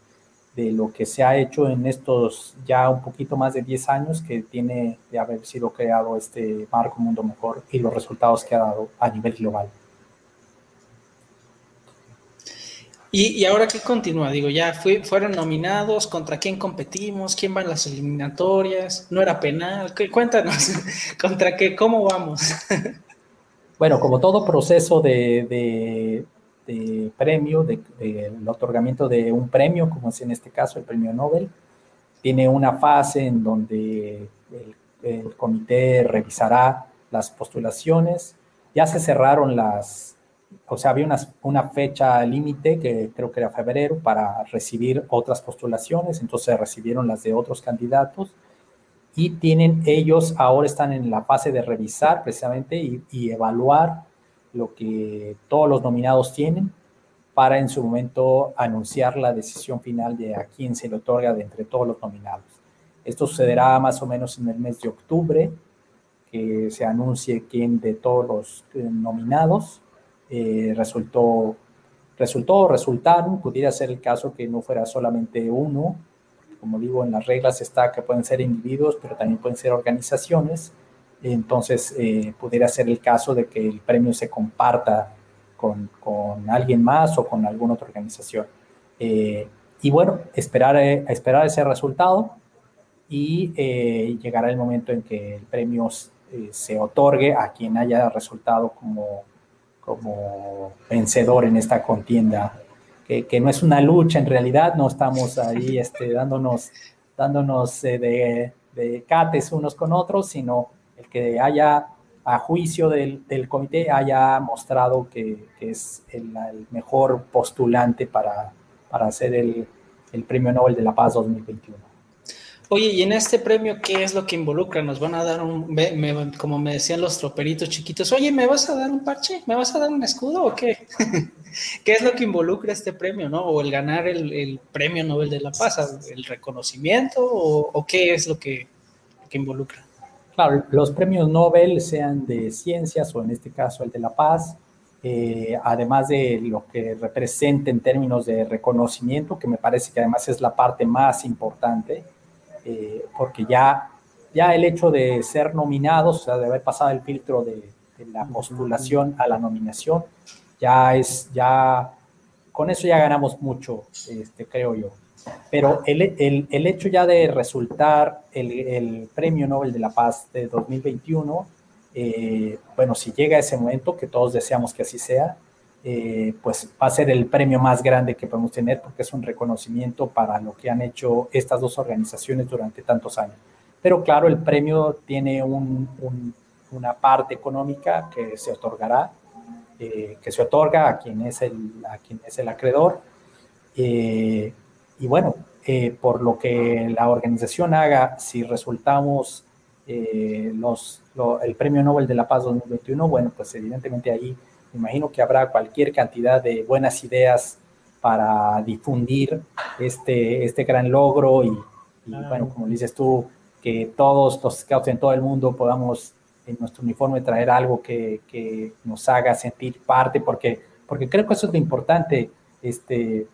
de lo que se ha hecho en estos ya un poquito más de 10 años que tiene de haber sido creado este marco Mundo Mejor y los resultados que ha dado a nivel global. ¿Y, ahora qué continúa? Digo, ya fueron nominados, ¿contra quién competimos? ¿Quién va en las eliminatorias? ¿No era penal? Cuéntanos, [LAUGHS] ¿contra qué? ¿Cómo vamos? bueno, como todo proceso de, premio, de, el otorgamiento de un premio, como es en este caso el premio Nobel, tiene una fase en donde el comité revisará las postulaciones. Ya se cerraron las o sea, había una, fecha límite que creo que era febrero para recibir otras postulaciones, entonces recibieron las de otros candidatos y tienen ellos, ahora están en la fase de revisar precisamente y, evaluar lo que todos los nominados tienen para en su momento anunciar la decisión final de a quién se le otorga de entre todos los nominados. Esto sucederá más o menos en el mes de octubre, que se anuncie quién de todos los eh, nominados eh, resultó, resultó, resultaron, pudiera ser el caso que no fuera solamente uno, como digo, en las reglas está que pueden ser individuos, pero también pueden ser organizaciones, entonces eh, pudiera ser el caso de que el premio se comparta con, con alguien más o con alguna otra organización. Eh, y bueno, esperar, esperar ese resultado y llegará el momento en que el premio se otorgue a quien haya resultado como como vencedor en esta contienda, que, no es una lucha en realidad, no estamos ahí [LAUGHS] este, dándonos, dándonos eh, de, de, cates unos con otros, sino el que haya a juicio del, del comité haya mostrado que, que es el, mejor postulante para, para hacer el, el Premio Nobel de la Paz 2021. Oye, y en este premio, ¿qué es lo que involucra? Nos van a dar un, como me decían los troperitos chiquitos, oye, ¿me vas a dar un parche? ¿Me vas a dar un escudo o qué? [LAUGHS] ¿Qué es lo que involucra este premio, no? O el ganar el, premio Nobel de la Paz, el reconocimiento o, qué es lo que, involucra? Claro, los premios Nobel, sean de ciencias o en este caso el de la paz, eh, además de lo que representa en términos de reconocimiento, que me parece que además es la parte más importante, eh, porque ya, ya el hecho de ser nominados, o sea, de haber pasado el filtro de, la postulación a la nominación, ya es, ya, con eso ya ganamos mucho, este, creo yo. Pero el, el, el, hecho ya de resultar el, el, Premio Nobel de la Paz de 2021, eh, bueno, si llega ese momento, que todos deseamos que así sea, eh, pues va a ser el premio más grande que podemos tener porque es un reconocimiento para lo que han hecho estas dos organizaciones durante tantos años. Pero claro, el premio tiene una parte económica que se otorgará, eh, que se otorga a quien es el, a quien es el acreedor. Eh, y bueno, por lo que la organización haga, si resultamos el Premio Nobel de la Paz 2021, bueno, pues evidentemente ahí imagino que habrá cualquier cantidad de buenas ideas para difundir este, este gran logro y, bueno, como dices tú, que todos los scouts en todo el mundo podamos en nuestro uniforme traer algo que, que, nos haga sentir parte, porque, porque creo que eso es lo importante. Este,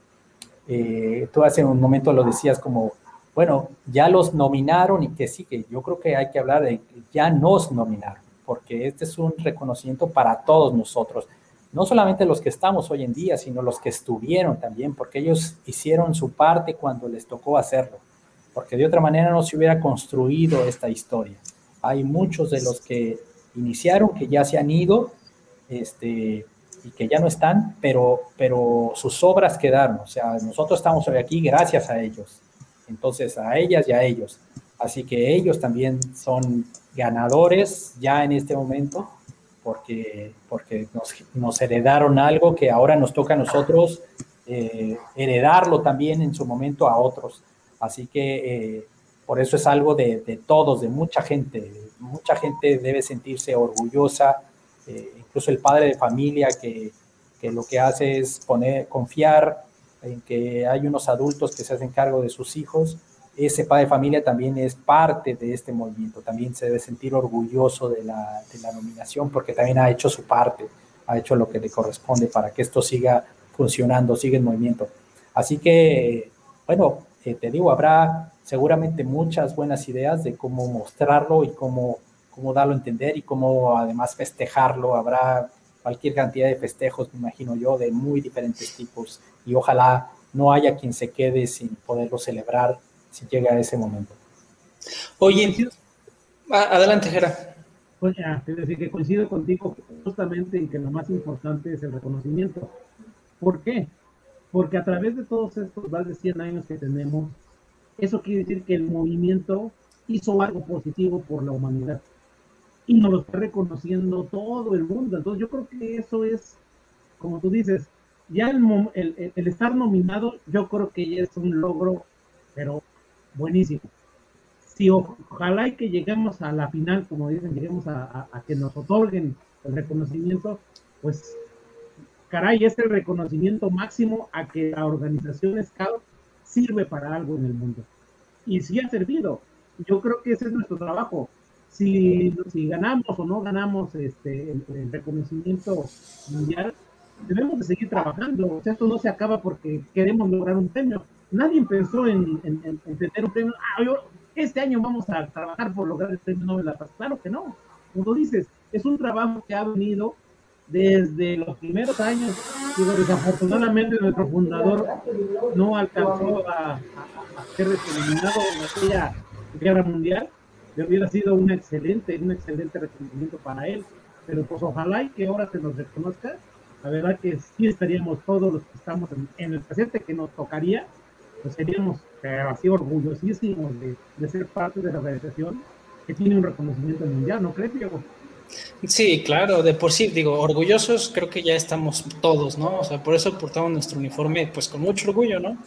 eh, tú hace un momento lo decías como, bueno, ya los nominaron y que sí, que yo creo que hay que hablar de que ya nos nominaron porque este es un reconocimiento para todos nosotros, no solamente los que estamos hoy en día, sino los que estuvieron también, porque ellos hicieron su parte cuando les tocó hacerlo, porque de otra manera no se hubiera construido esta historia. Hay muchos de los que iniciaron que ya se han ido este, y que ya no están, pero, pero sus obras quedaron, o sea, nosotros estamos hoy aquí gracias a ellos, entonces a ellas y a ellos. Así que ellos también son ganadores ya en este momento, porque, porque nos, heredaron algo que ahora nos toca a nosotros eh, heredarlo también en su momento a otros. Así que eh, por eso es algo de, todos, de mucha gente. Mucha gente debe sentirse orgullosa, eh, incluso el padre de familia que, que lo que hace es poner, confiar en que hay unos adultos que se hacen cargo de sus hijos ese padre de familia también es parte de este movimiento, también se debe sentir orgulloso de la, nominación porque también ha hecho su parte, ha hecho lo que le corresponde para que esto siga funcionando, siga en movimiento. Así que, bueno, eh, te digo, habrá seguramente muchas buenas ideas de cómo mostrarlo y cómo, cómo darlo a entender y cómo además festejarlo. Habrá cualquier cantidad de festejos, me imagino yo, de muy diferentes tipos y ojalá no haya quien se quede sin poderlo celebrar si llega a ese momento. Oye, adelante, Jera. Pues ya, es decir, que coincido contigo justamente en que lo más importante es el reconocimiento. ¿Por qué? Porque a través de todos estos más de 100 años que tenemos, eso quiere decir que el movimiento hizo algo positivo por la humanidad y nos lo está reconociendo todo el mundo. Entonces yo creo que eso es, como tú dices, ya el, el, estar nominado, yo creo que ya es un logro, pero buenísimo. Si ojalá y que lleguemos a la final, como dicen, lleguemos a, a, que nos otorguen el reconocimiento, pues caray, es el reconocimiento máximo a que la organización Scout sirve para algo en el mundo. Y sí ha servido. Yo creo que ese es nuestro trabajo. Si, si ganamos o no ganamos este, el reconocimiento mundial, debemos de seguir trabajando. O sea, esto no se acaba porque queremos lograr un premio. Nadie pensó en, tener un premio. Ah, este año vamos a trabajar por lograr el premio Nobel. Claro que no. Como dices, es un trabajo que ha venido desde los primeros años. Digo, desafortunadamente nuestro fundador no alcanzó a, ser eliminado en aquella guerra mundial. Hubiera sido un excelente, un excelente reconocimiento para él. Pero pues ojalá y que ahora se nos reconozca la verdad que sí estaríamos todos los que estamos en, el presente que nos tocaría, pues seríamos así orgullosísimos de, ser parte de la organización que tiene un reconocimiento mundial, ¿no crees, Diego? Sí, claro, de por sí, digo, orgullosos creo que ya estamos todos, ¿no? O sea, por eso portamos nuestro uniforme, pues con mucho orgullo, ¿no?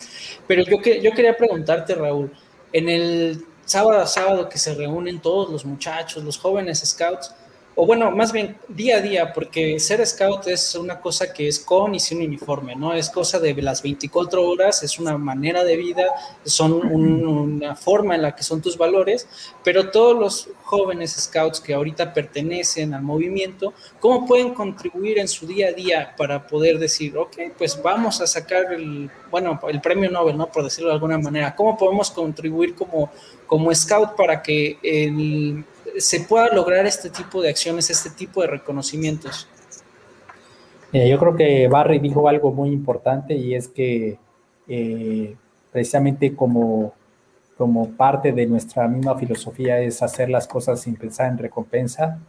Pero yo, que, yo quería preguntarte, Raúl, en el sábado a sábado que se reúnen todos los muchachos, los jóvenes scouts, o bueno, más bien día a día, porque ser scout es una cosa que es con y sin uniforme, ¿no? Es cosa de las 24 horas, es una manera de vida, son una forma en la que son tus valores, pero todos los jóvenes scouts que ahorita pertenecen al movimiento, ¿cómo pueden contribuir en su día a día para poder decir, ok, pues vamos a sacar el, bueno, el premio Nobel, ¿no? Por decirlo de alguna manera, ¿cómo podemos contribuir como, como scout para que el se pueda lograr este tipo de acciones, este tipo de reconocimientos? yo creo que Barry dijo algo muy importante y es que eh, precisamente como, como parte de nuestra misma filosofía es hacer las cosas sin pensar en recompensa,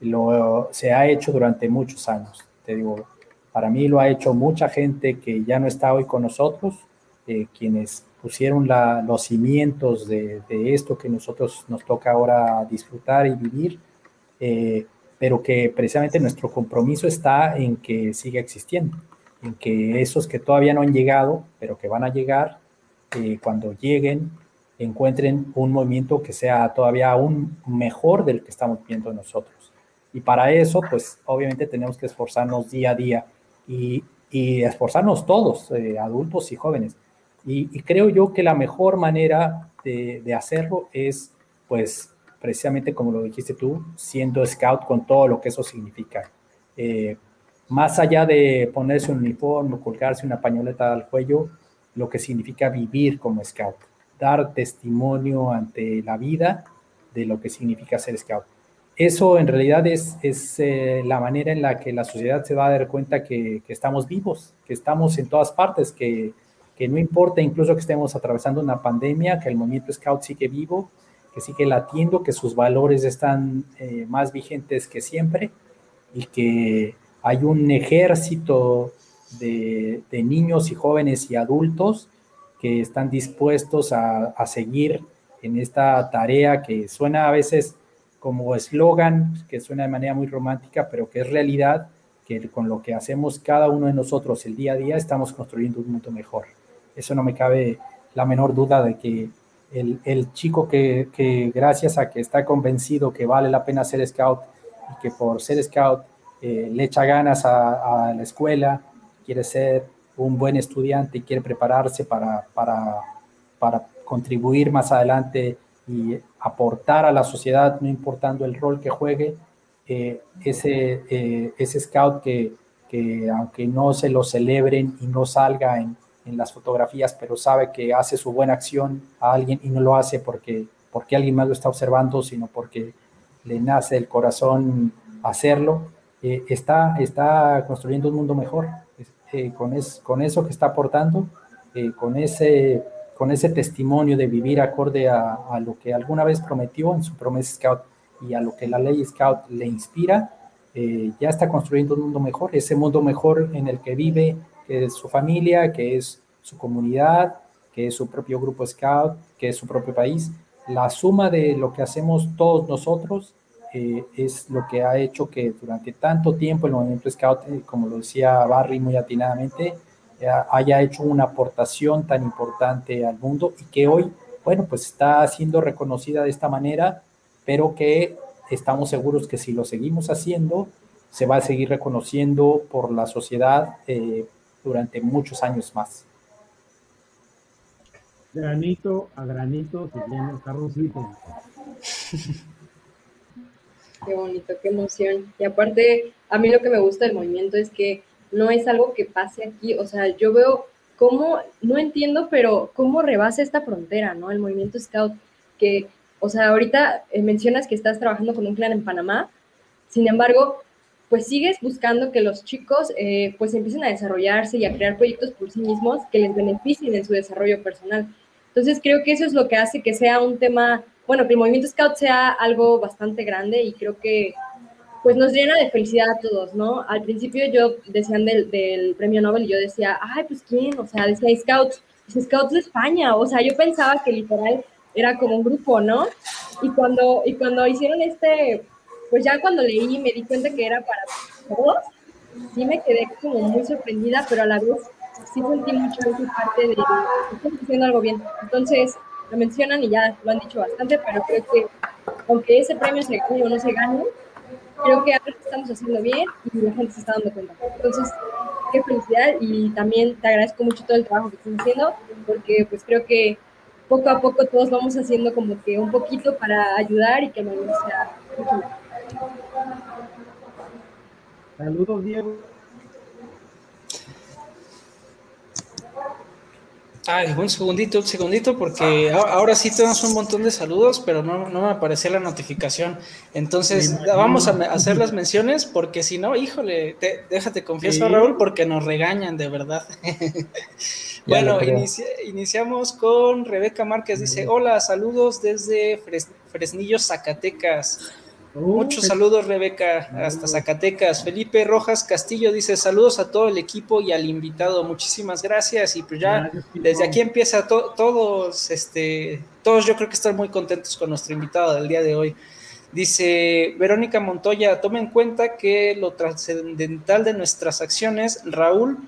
lo, se ha hecho durante muchos años. Te digo, para mí lo ha hecho mucha gente que ya no está hoy con nosotros, eh, quienes pusieron los cimientos de, esto que nosotros nos toca ahora disfrutar y vivir, eh, pero que precisamente nuestro compromiso está en que siga existiendo, en que esos que todavía no han llegado, pero que van a llegar, eh, cuando lleguen, encuentren un movimiento que sea todavía aún mejor del que estamos viendo nosotros. Y para eso, pues obviamente tenemos que esforzarnos día a día y, esforzarnos todos, eh, adultos y jóvenes y, creo yo que la mejor manera de, hacerlo es, pues, precisamente como lo dijiste tú, siendo scout con todo lo que eso significa. Eh, más allá de ponerse un uniforme, colgarse una pañoleta al cuello, lo que significa vivir como scout, dar testimonio ante la vida de lo que significa ser scout. Eso en realidad es, es eh, la manera en la que la sociedad se va a dar cuenta que, que, estamos vivos, que estamos en todas partes, que que no importa incluso que estemos atravesando una pandemia, que el movimiento Scout sigue vivo, que sigue latiendo, que sus valores están eh, más vigentes que siempre y que hay un ejército de, niños y jóvenes y adultos que están dispuestos a, a seguir en esta tarea que suena a veces como eslogan, que suena de manera muy romántica, pero que es realidad, que con lo que hacemos cada uno de nosotros el día a día estamos construyendo un mundo mejor. Eso no me cabe la menor duda de que el, chico que, gracias a que está convencido que vale la pena ser scout y que por ser scout eh, le echa ganas a, la escuela, quiere ser un buen estudiante y quiere prepararse para, contribuir más adelante y aportar a la sociedad, no importando el rol que juegue, eh, ese, eh, ese scout que, que aunque no se lo celebren y no salga en, en las fotografías, pero sabe que hace su buena acción a alguien y no lo hace porque, porque alguien más lo está observando, sino porque le nace el corazón hacerlo, eh, está, está construyendo un mundo mejor. Eh, con, es, con eso que está aportando, eh, con, ese, con ese testimonio de vivir acorde a, a, lo que alguna vez prometió en su promesa Scout y a lo que la ley Scout le inspira, ya está construyendo un mundo mejor, ese mundo mejor en el que vive, es su familia, que es su comunidad, que es su propio grupo Scout, que es su propio país. La suma de lo que hacemos todos nosotros eh, es lo que ha hecho que durante tanto tiempo el movimiento Scout, eh, como lo decía Barry muy atinadamente, eh, haya hecho una aportación tan importante al mundo y que hoy, bueno, pues está siendo reconocida de esta manera, pero que estamos seguros que si lo seguimos haciendo, se va a seguir reconociendo por la sociedad durante muchos años más. Granito a granito se viene el carrocito. [LAUGHS] Qué bonito, qué emoción. Y aparte, a mí lo que me gusta del movimiento es que no es algo que pase aquí. O sea, yo veo cómo, no entiendo, pero cómo rebasa esta frontera, ¿no? El movimiento Scout, que, o sea, ahorita eh, mencionas que estás trabajando con un clan en Panamá, sin embargo, pues sigues buscando que los chicos eh, pues empiecen a desarrollarse y a crear proyectos por sí mismos que les beneficien en su desarrollo personal. Entonces creo que eso es lo que hace que sea un tema bueno, que el movimiento Scout sea algo bastante grande y creo que pues nos llena de felicidad a todos, ¿no? Al principio yo decían del, del premio Nobel y yo decía, ay, pues quién, o sea, decía Scouts, pues, Scouts de España, o sea, yo pensaba que literal era como un grupo, ¿no? Y cuando, y cuando hicieron este, pues ya cuando leí me di cuenta que era para todos, sí me quedé como muy sorprendida, pero a la vez sí sentí mucho esa parte de estamos haciendo algo bien. Entonces, lo mencionan y ya lo han dicho bastante, pero creo que aunque ese premio se gane o no se gane, creo que algo estamos haciendo bien y la gente se está dando cuenta. Entonces, qué felicidad y también te agradezco mucho todo el trabajo que estás haciendo, porque pues creo que poco a poco todos vamos haciendo como que un poquito para ayudar y que no sea. Saludos, Diego. Ay, un segundito, un segundito, porque ahora sí tenemos un montón de saludos, pero no, no me aparecía la notificación. Entonces, vamos a hacer las menciones, porque si no, híjole, déjate confieso, Raúl, porque nos regañan, de verdad. [LAUGHS] [LAUGHS] bueno, iniciamos con Rebeca Márquez, dice, hola, saludos desde Fresnillo, Zacatecas. Muchos saludos, Rebeca, hasta Zacatecas. Felipe Rojas Castillo dice saludos a todo el equipo y al invitado. Muchísimas gracias. Y pues ya desde aquí empieza todos, este, todos yo creo que están muy contentos con nuestro invitado del día de hoy. Dice Verónica Montoya, tome en cuenta que lo trascendental de nuestras acciones, Raúl,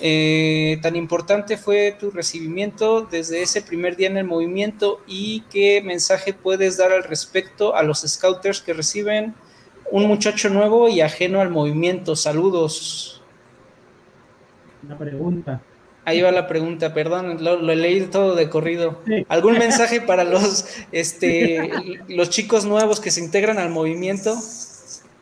eh, tan importante fue tu recibimiento desde ese primer día en el movimiento y qué mensaje puedes dar al respecto a los scouters que reciben un muchacho nuevo y ajeno al movimiento. Saludos. Una pregunta. Ahí va la pregunta, perdón, lo, lo leí todo de corrido. ¿Algún mensaje [LAUGHS] para los, este, los chicos nuevos que se integran al movimiento?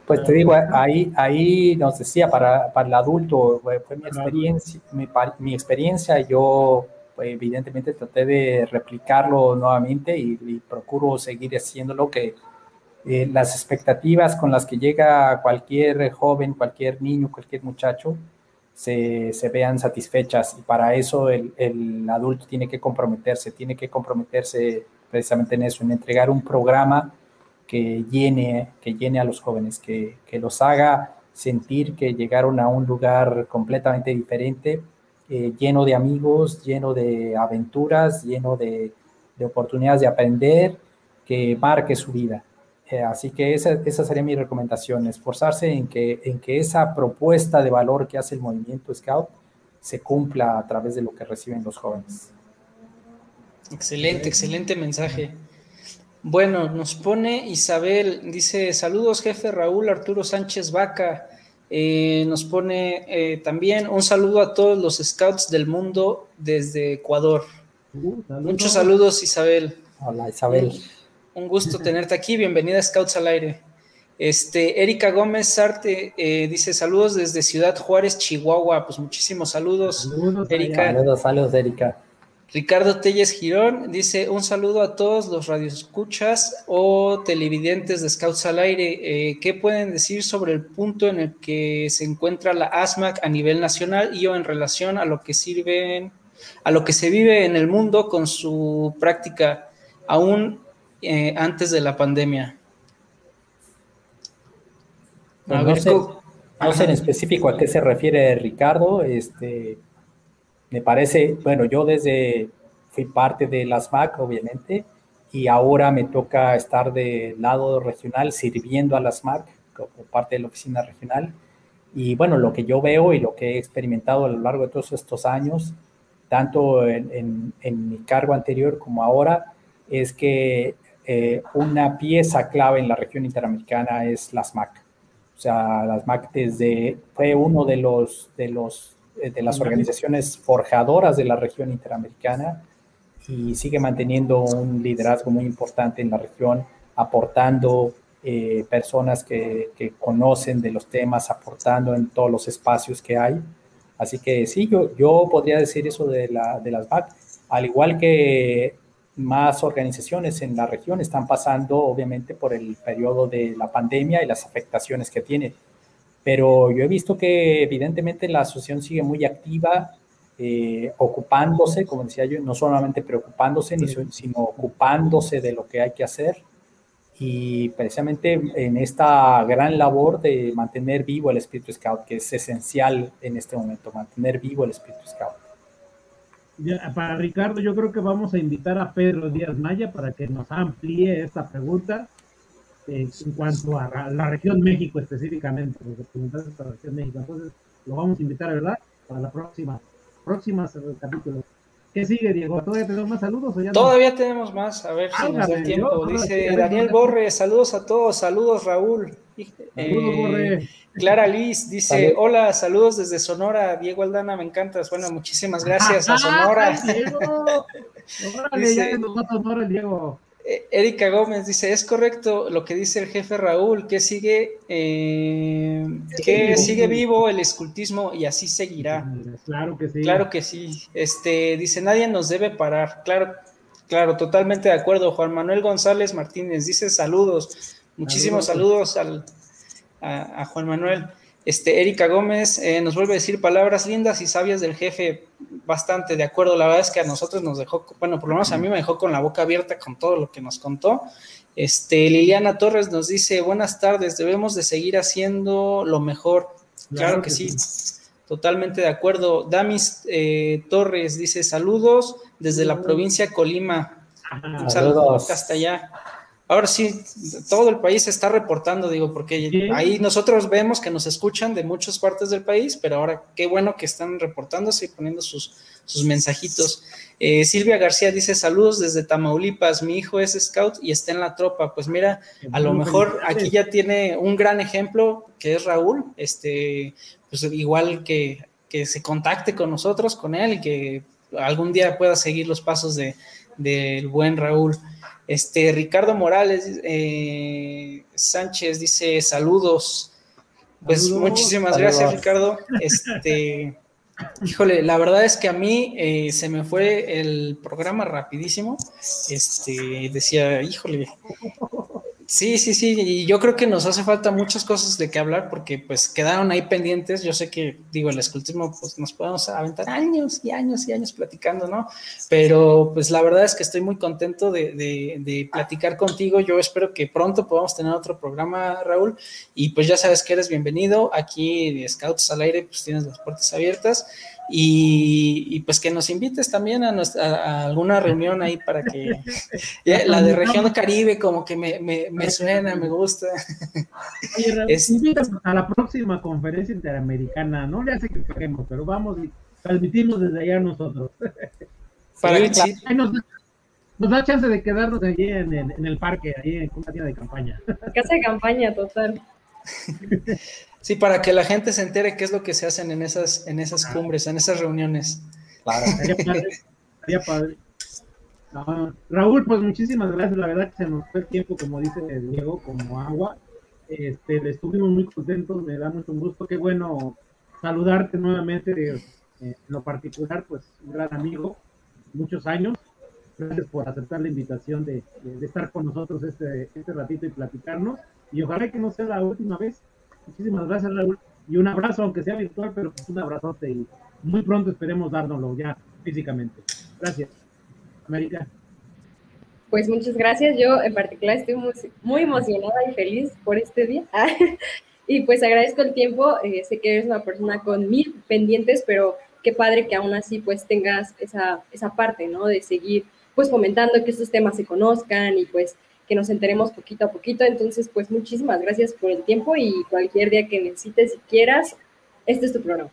Pues te digo, ahí, ahí nos decía, para, para el adulto, fue mi experiencia, mi, mi experiencia, yo pues, evidentemente traté de replicarlo nuevamente y, procuro seguir haciéndolo, que eh, las expectativas con las que llega cualquier joven, cualquier niño, cualquier muchacho, se, se vean satisfechas. Y para eso el, el adulto tiene que comprometerse, tiene que comprometerse precisamente en eso, en entregar un programa que llene, que llene a los jóvenes, que, que los haga sentir que llegaron a un lugar completamente diferente, eh, lleno de amigos, lleno de aventuras, lleno de, de oportunidades de aprender, que marque su vida. Eh, así que esa, esa, sería mi recomendación, esforzarse en que, en que esa propuesta de valor que hace el movimiento Scout se cumpla a través de lo que reciben los jóvenes. Excelente, excelente mensaje. Bueno, nos pone Isabel, dice saludos jefe Raúl Arturo Sánchez Vaca. Eh, nos pone eh, también un saludo a todos los scouts del mundo desde Ecuador. Uh, Muchos saludos Isabel. Hola Isabel. Un gusto tenerte aquí, bienvenida a Scouts al aire. Este, Erika Gómez Sarte eh, dice saludos desde Ciudad Juárez, Chihuahua. Pues muchísimos saludos, saludos Erika. Saludos, saludos, Erika. Ricardo Telles Girón dice un saludo a todos los radioescuchas o televidentes de Scouts al Aire. Eh, ¿Qué pueden decir sobre el punto en el que se encuentra la ASMAC a nivel nacional y o en relación a lo que sirven, a lo que se vive en el mundo con su práctica aún eh, antes de la pandemia? No, sé, no sé en específico a qué se refiere Ricardo. Este, me parece, bueno, yo desde fui parte de las MAC, obviamente, y ahora me toca estar del lado regional sirviendo a las MAC como parte de la oficina regional. Y bueno, lo que yo veo y lo que he experimentado a lo largo de todos estos años, tanto en, en, mi cargo anterior como ahora, es que eh, una pieza clave en la región interamericana es las MAC. O sea, las MAC desde, fue uno de los, de los de las organizaciones forjadoras de la región interamericana y sigue manteniendo un liderazgo muy importante en la región, aportando eh, personas que, que, conocen de los temas, aportando en todos los espacios que hay. Así que sí, yo, yo podría decir eso de, la, de las BAC, al igual que más organizaciones en la región están pasando obviamente por el periodo de la pandemia y las afectaciones que tiene pero yo he visto que evidentemente la asociación sigue muy activa, eh, ocupándose, como decía yo, no solamente preocupándose, sino ocupándose de lo que hay que hacer. Y precisamente en esta gran labor de mantener vivo el espíritu scout, que es esencial en este momento, mantener vivo el espíritu scout. para Ricardo, yo creo que vamos a invitar a Pedro Díaz Maya para que nos amplíe esta pregunta en cuanto a la región México específicamente, la región México. Entonces, lo vamos a invitar, ¿verdad? Para la próxima, próximas capítulos. ¿Qué sigue, Diego? ¿Todavía tenemos más saludos? Todavía tenemos más, a ver si nos da tiempo. Dice Daniel Borre, saludos a todos, saludos Raúl. Borre. Clara Liz dice, hola, saludos desde Sonora, Diego Aldana, me encantas. Bueno, muchísimas gracias a [LAUGHS] Sonora. Diego. [LAUGHS] dice, nos va a Sonora el Diego. Eh, Erika Gómez dice, es correcto lo que dice el jefe Raúl, que sigue, eh, que sigue vivo el escultismo y así seguirá. Claro que sí. Claro que sí. Este, dice, nadie nos debe parar. Claro, claro, totalmente de acuerdo. Juan Manuel González Martínez dice saludos. Muchísimos saludos, al, a Juan Manuel. Este, Erika Gómez eh, nos vuelve a decir palabras lindas y sabias del jefe, bastante de acuerdo. La verdad es que a nosotros nos dejó, bueno, por lo menos a mí me dejó con la boca abierta con todo lo que nos contó. Este, Liliana Torres nos dice, buenas tardes, debemos de seguir haciendo lo mejor. Claro, que, sí. totalmente de acuerdo. Damis eh, Torres dice, saludos desde la provincia de Colima. Un saludo hasta allá ahora sí, todo el país se está reportando, digo, porque ahí nosotros vemos que nos escuchan de muchas partes del país, pero ahora qué bueno que están reportándose y poniendo sus, sus mensajitos. Eh, Silvia García dice saludos desde Tamaulipas, mi hijo es scout y está en la tropa. Pues mira, a lo mejor aquí ya tiene un gran ejemplo que es Raúl, este, pues igual que, que se contacte con nosotros, con él y que algún día pueda seguir los pasos de del buen Raúl. Este, Ricardo Morales eh, Sánchez dice saludos. Pues muchísimas gracias, Ricardo. Este, híjole, la verdad es que a mí eh, se me fue el programa rapidísimo. Este, decía, híjole, Sí, sí, sí, y yo creo que nos hace falta muchas cosas de qué hablar porque pues quedaron ahí pendientes. Yo sé que, digo, el escultismo pues nos podemos aventar años y años y años platicando, ¿no? Pero pues la verdad es que estoy muy contento de, de, platicar contigo. Yo espero que pronto podamos tener otro programa, Raúl, y pues ya sabes que eres bienvenido. Aquí de Scouts al aire, pues tienes las puertas abiertas. Y, pues que nos invites también a, nuestra, alguna reunión ahí para que [LAUGHS] la de región Caribe como que me, me, me suena, me gusta. es, a la próxima conferencia interamericana, no le hace que queremos, pero vamos y transmitimos desde allá nosotros. [LAUGHS] Para nos, nos, da chance de quedarnos allí en, en, el parque, ahí en una tienda de campaña. Casa de campaña, total. [LAUGHS] Sí, para que la gente se entere qué es lo que se hacen en esas, en esas ah. cumbres, en esas reuniones. Claro. Estaría padre. Raúl, pues muchísimas gracias. La verdad que se nos fue el tiempo, como dice Diego, como agua. Este, estuvimos muy contentos, me da mucho gusto. Qué bueno saludarte nuevamente. Eh, en lo particular, pues un gran amigo, muchos años. Gracias por aceptar la invitación de, estar con nosotros este, este ratito y platicarnos. Y ojalá que no sea la última vez. Muchísimas gracias, Raúl. Y un abrazo, aunque sea virtual, pero pues un abrazote. Y muy pronto esperemos dárnoslo ya físicamente. Gracias. América. Pues muchas gracias. Yo en particular estoy muy, emocionada y feliz por este día. [LAUGHS] y pues agradezco el tiempo. Eh, sé que eres una persona con mil pendientes, pero qué padre que aún así pues tengas esa, esa parte, ¿no? De seguir pues fomentando que estos temas se conozcan y pues que nos enteremos poquito a poquito. Entonces, pues muchísimas gracias por el tiempo y cualquier día que necesites y quieras, este es tu programa.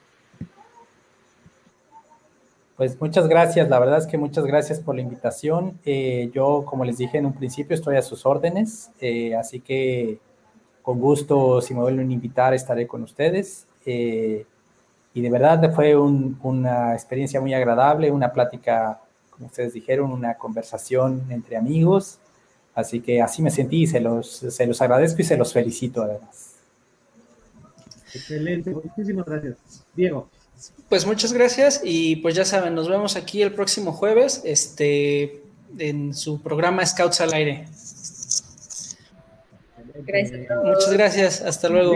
Pues muchas gracias, la verdad es que muchas gracias por la invitación. Eh, yo, como les dije en un principio, estoy a sus órdenes, eh, así que con gusto, si me vuelven a invitar, estaré con ustedes. Eh, y de verdad fue una experiencia muy agradable, una plática, como ustedes dijeron, una conversación entre amigos. Así que así me sentí y se los, se los agradezco y se los felicito además. Excelente, muchísimas gracias. Diego. Pues muchas gracias y pues ya saben, nos vemos aquí el próximo jueves este, en su programa Scouts al Aire. Gracias. Muchas gracias, hasta luego.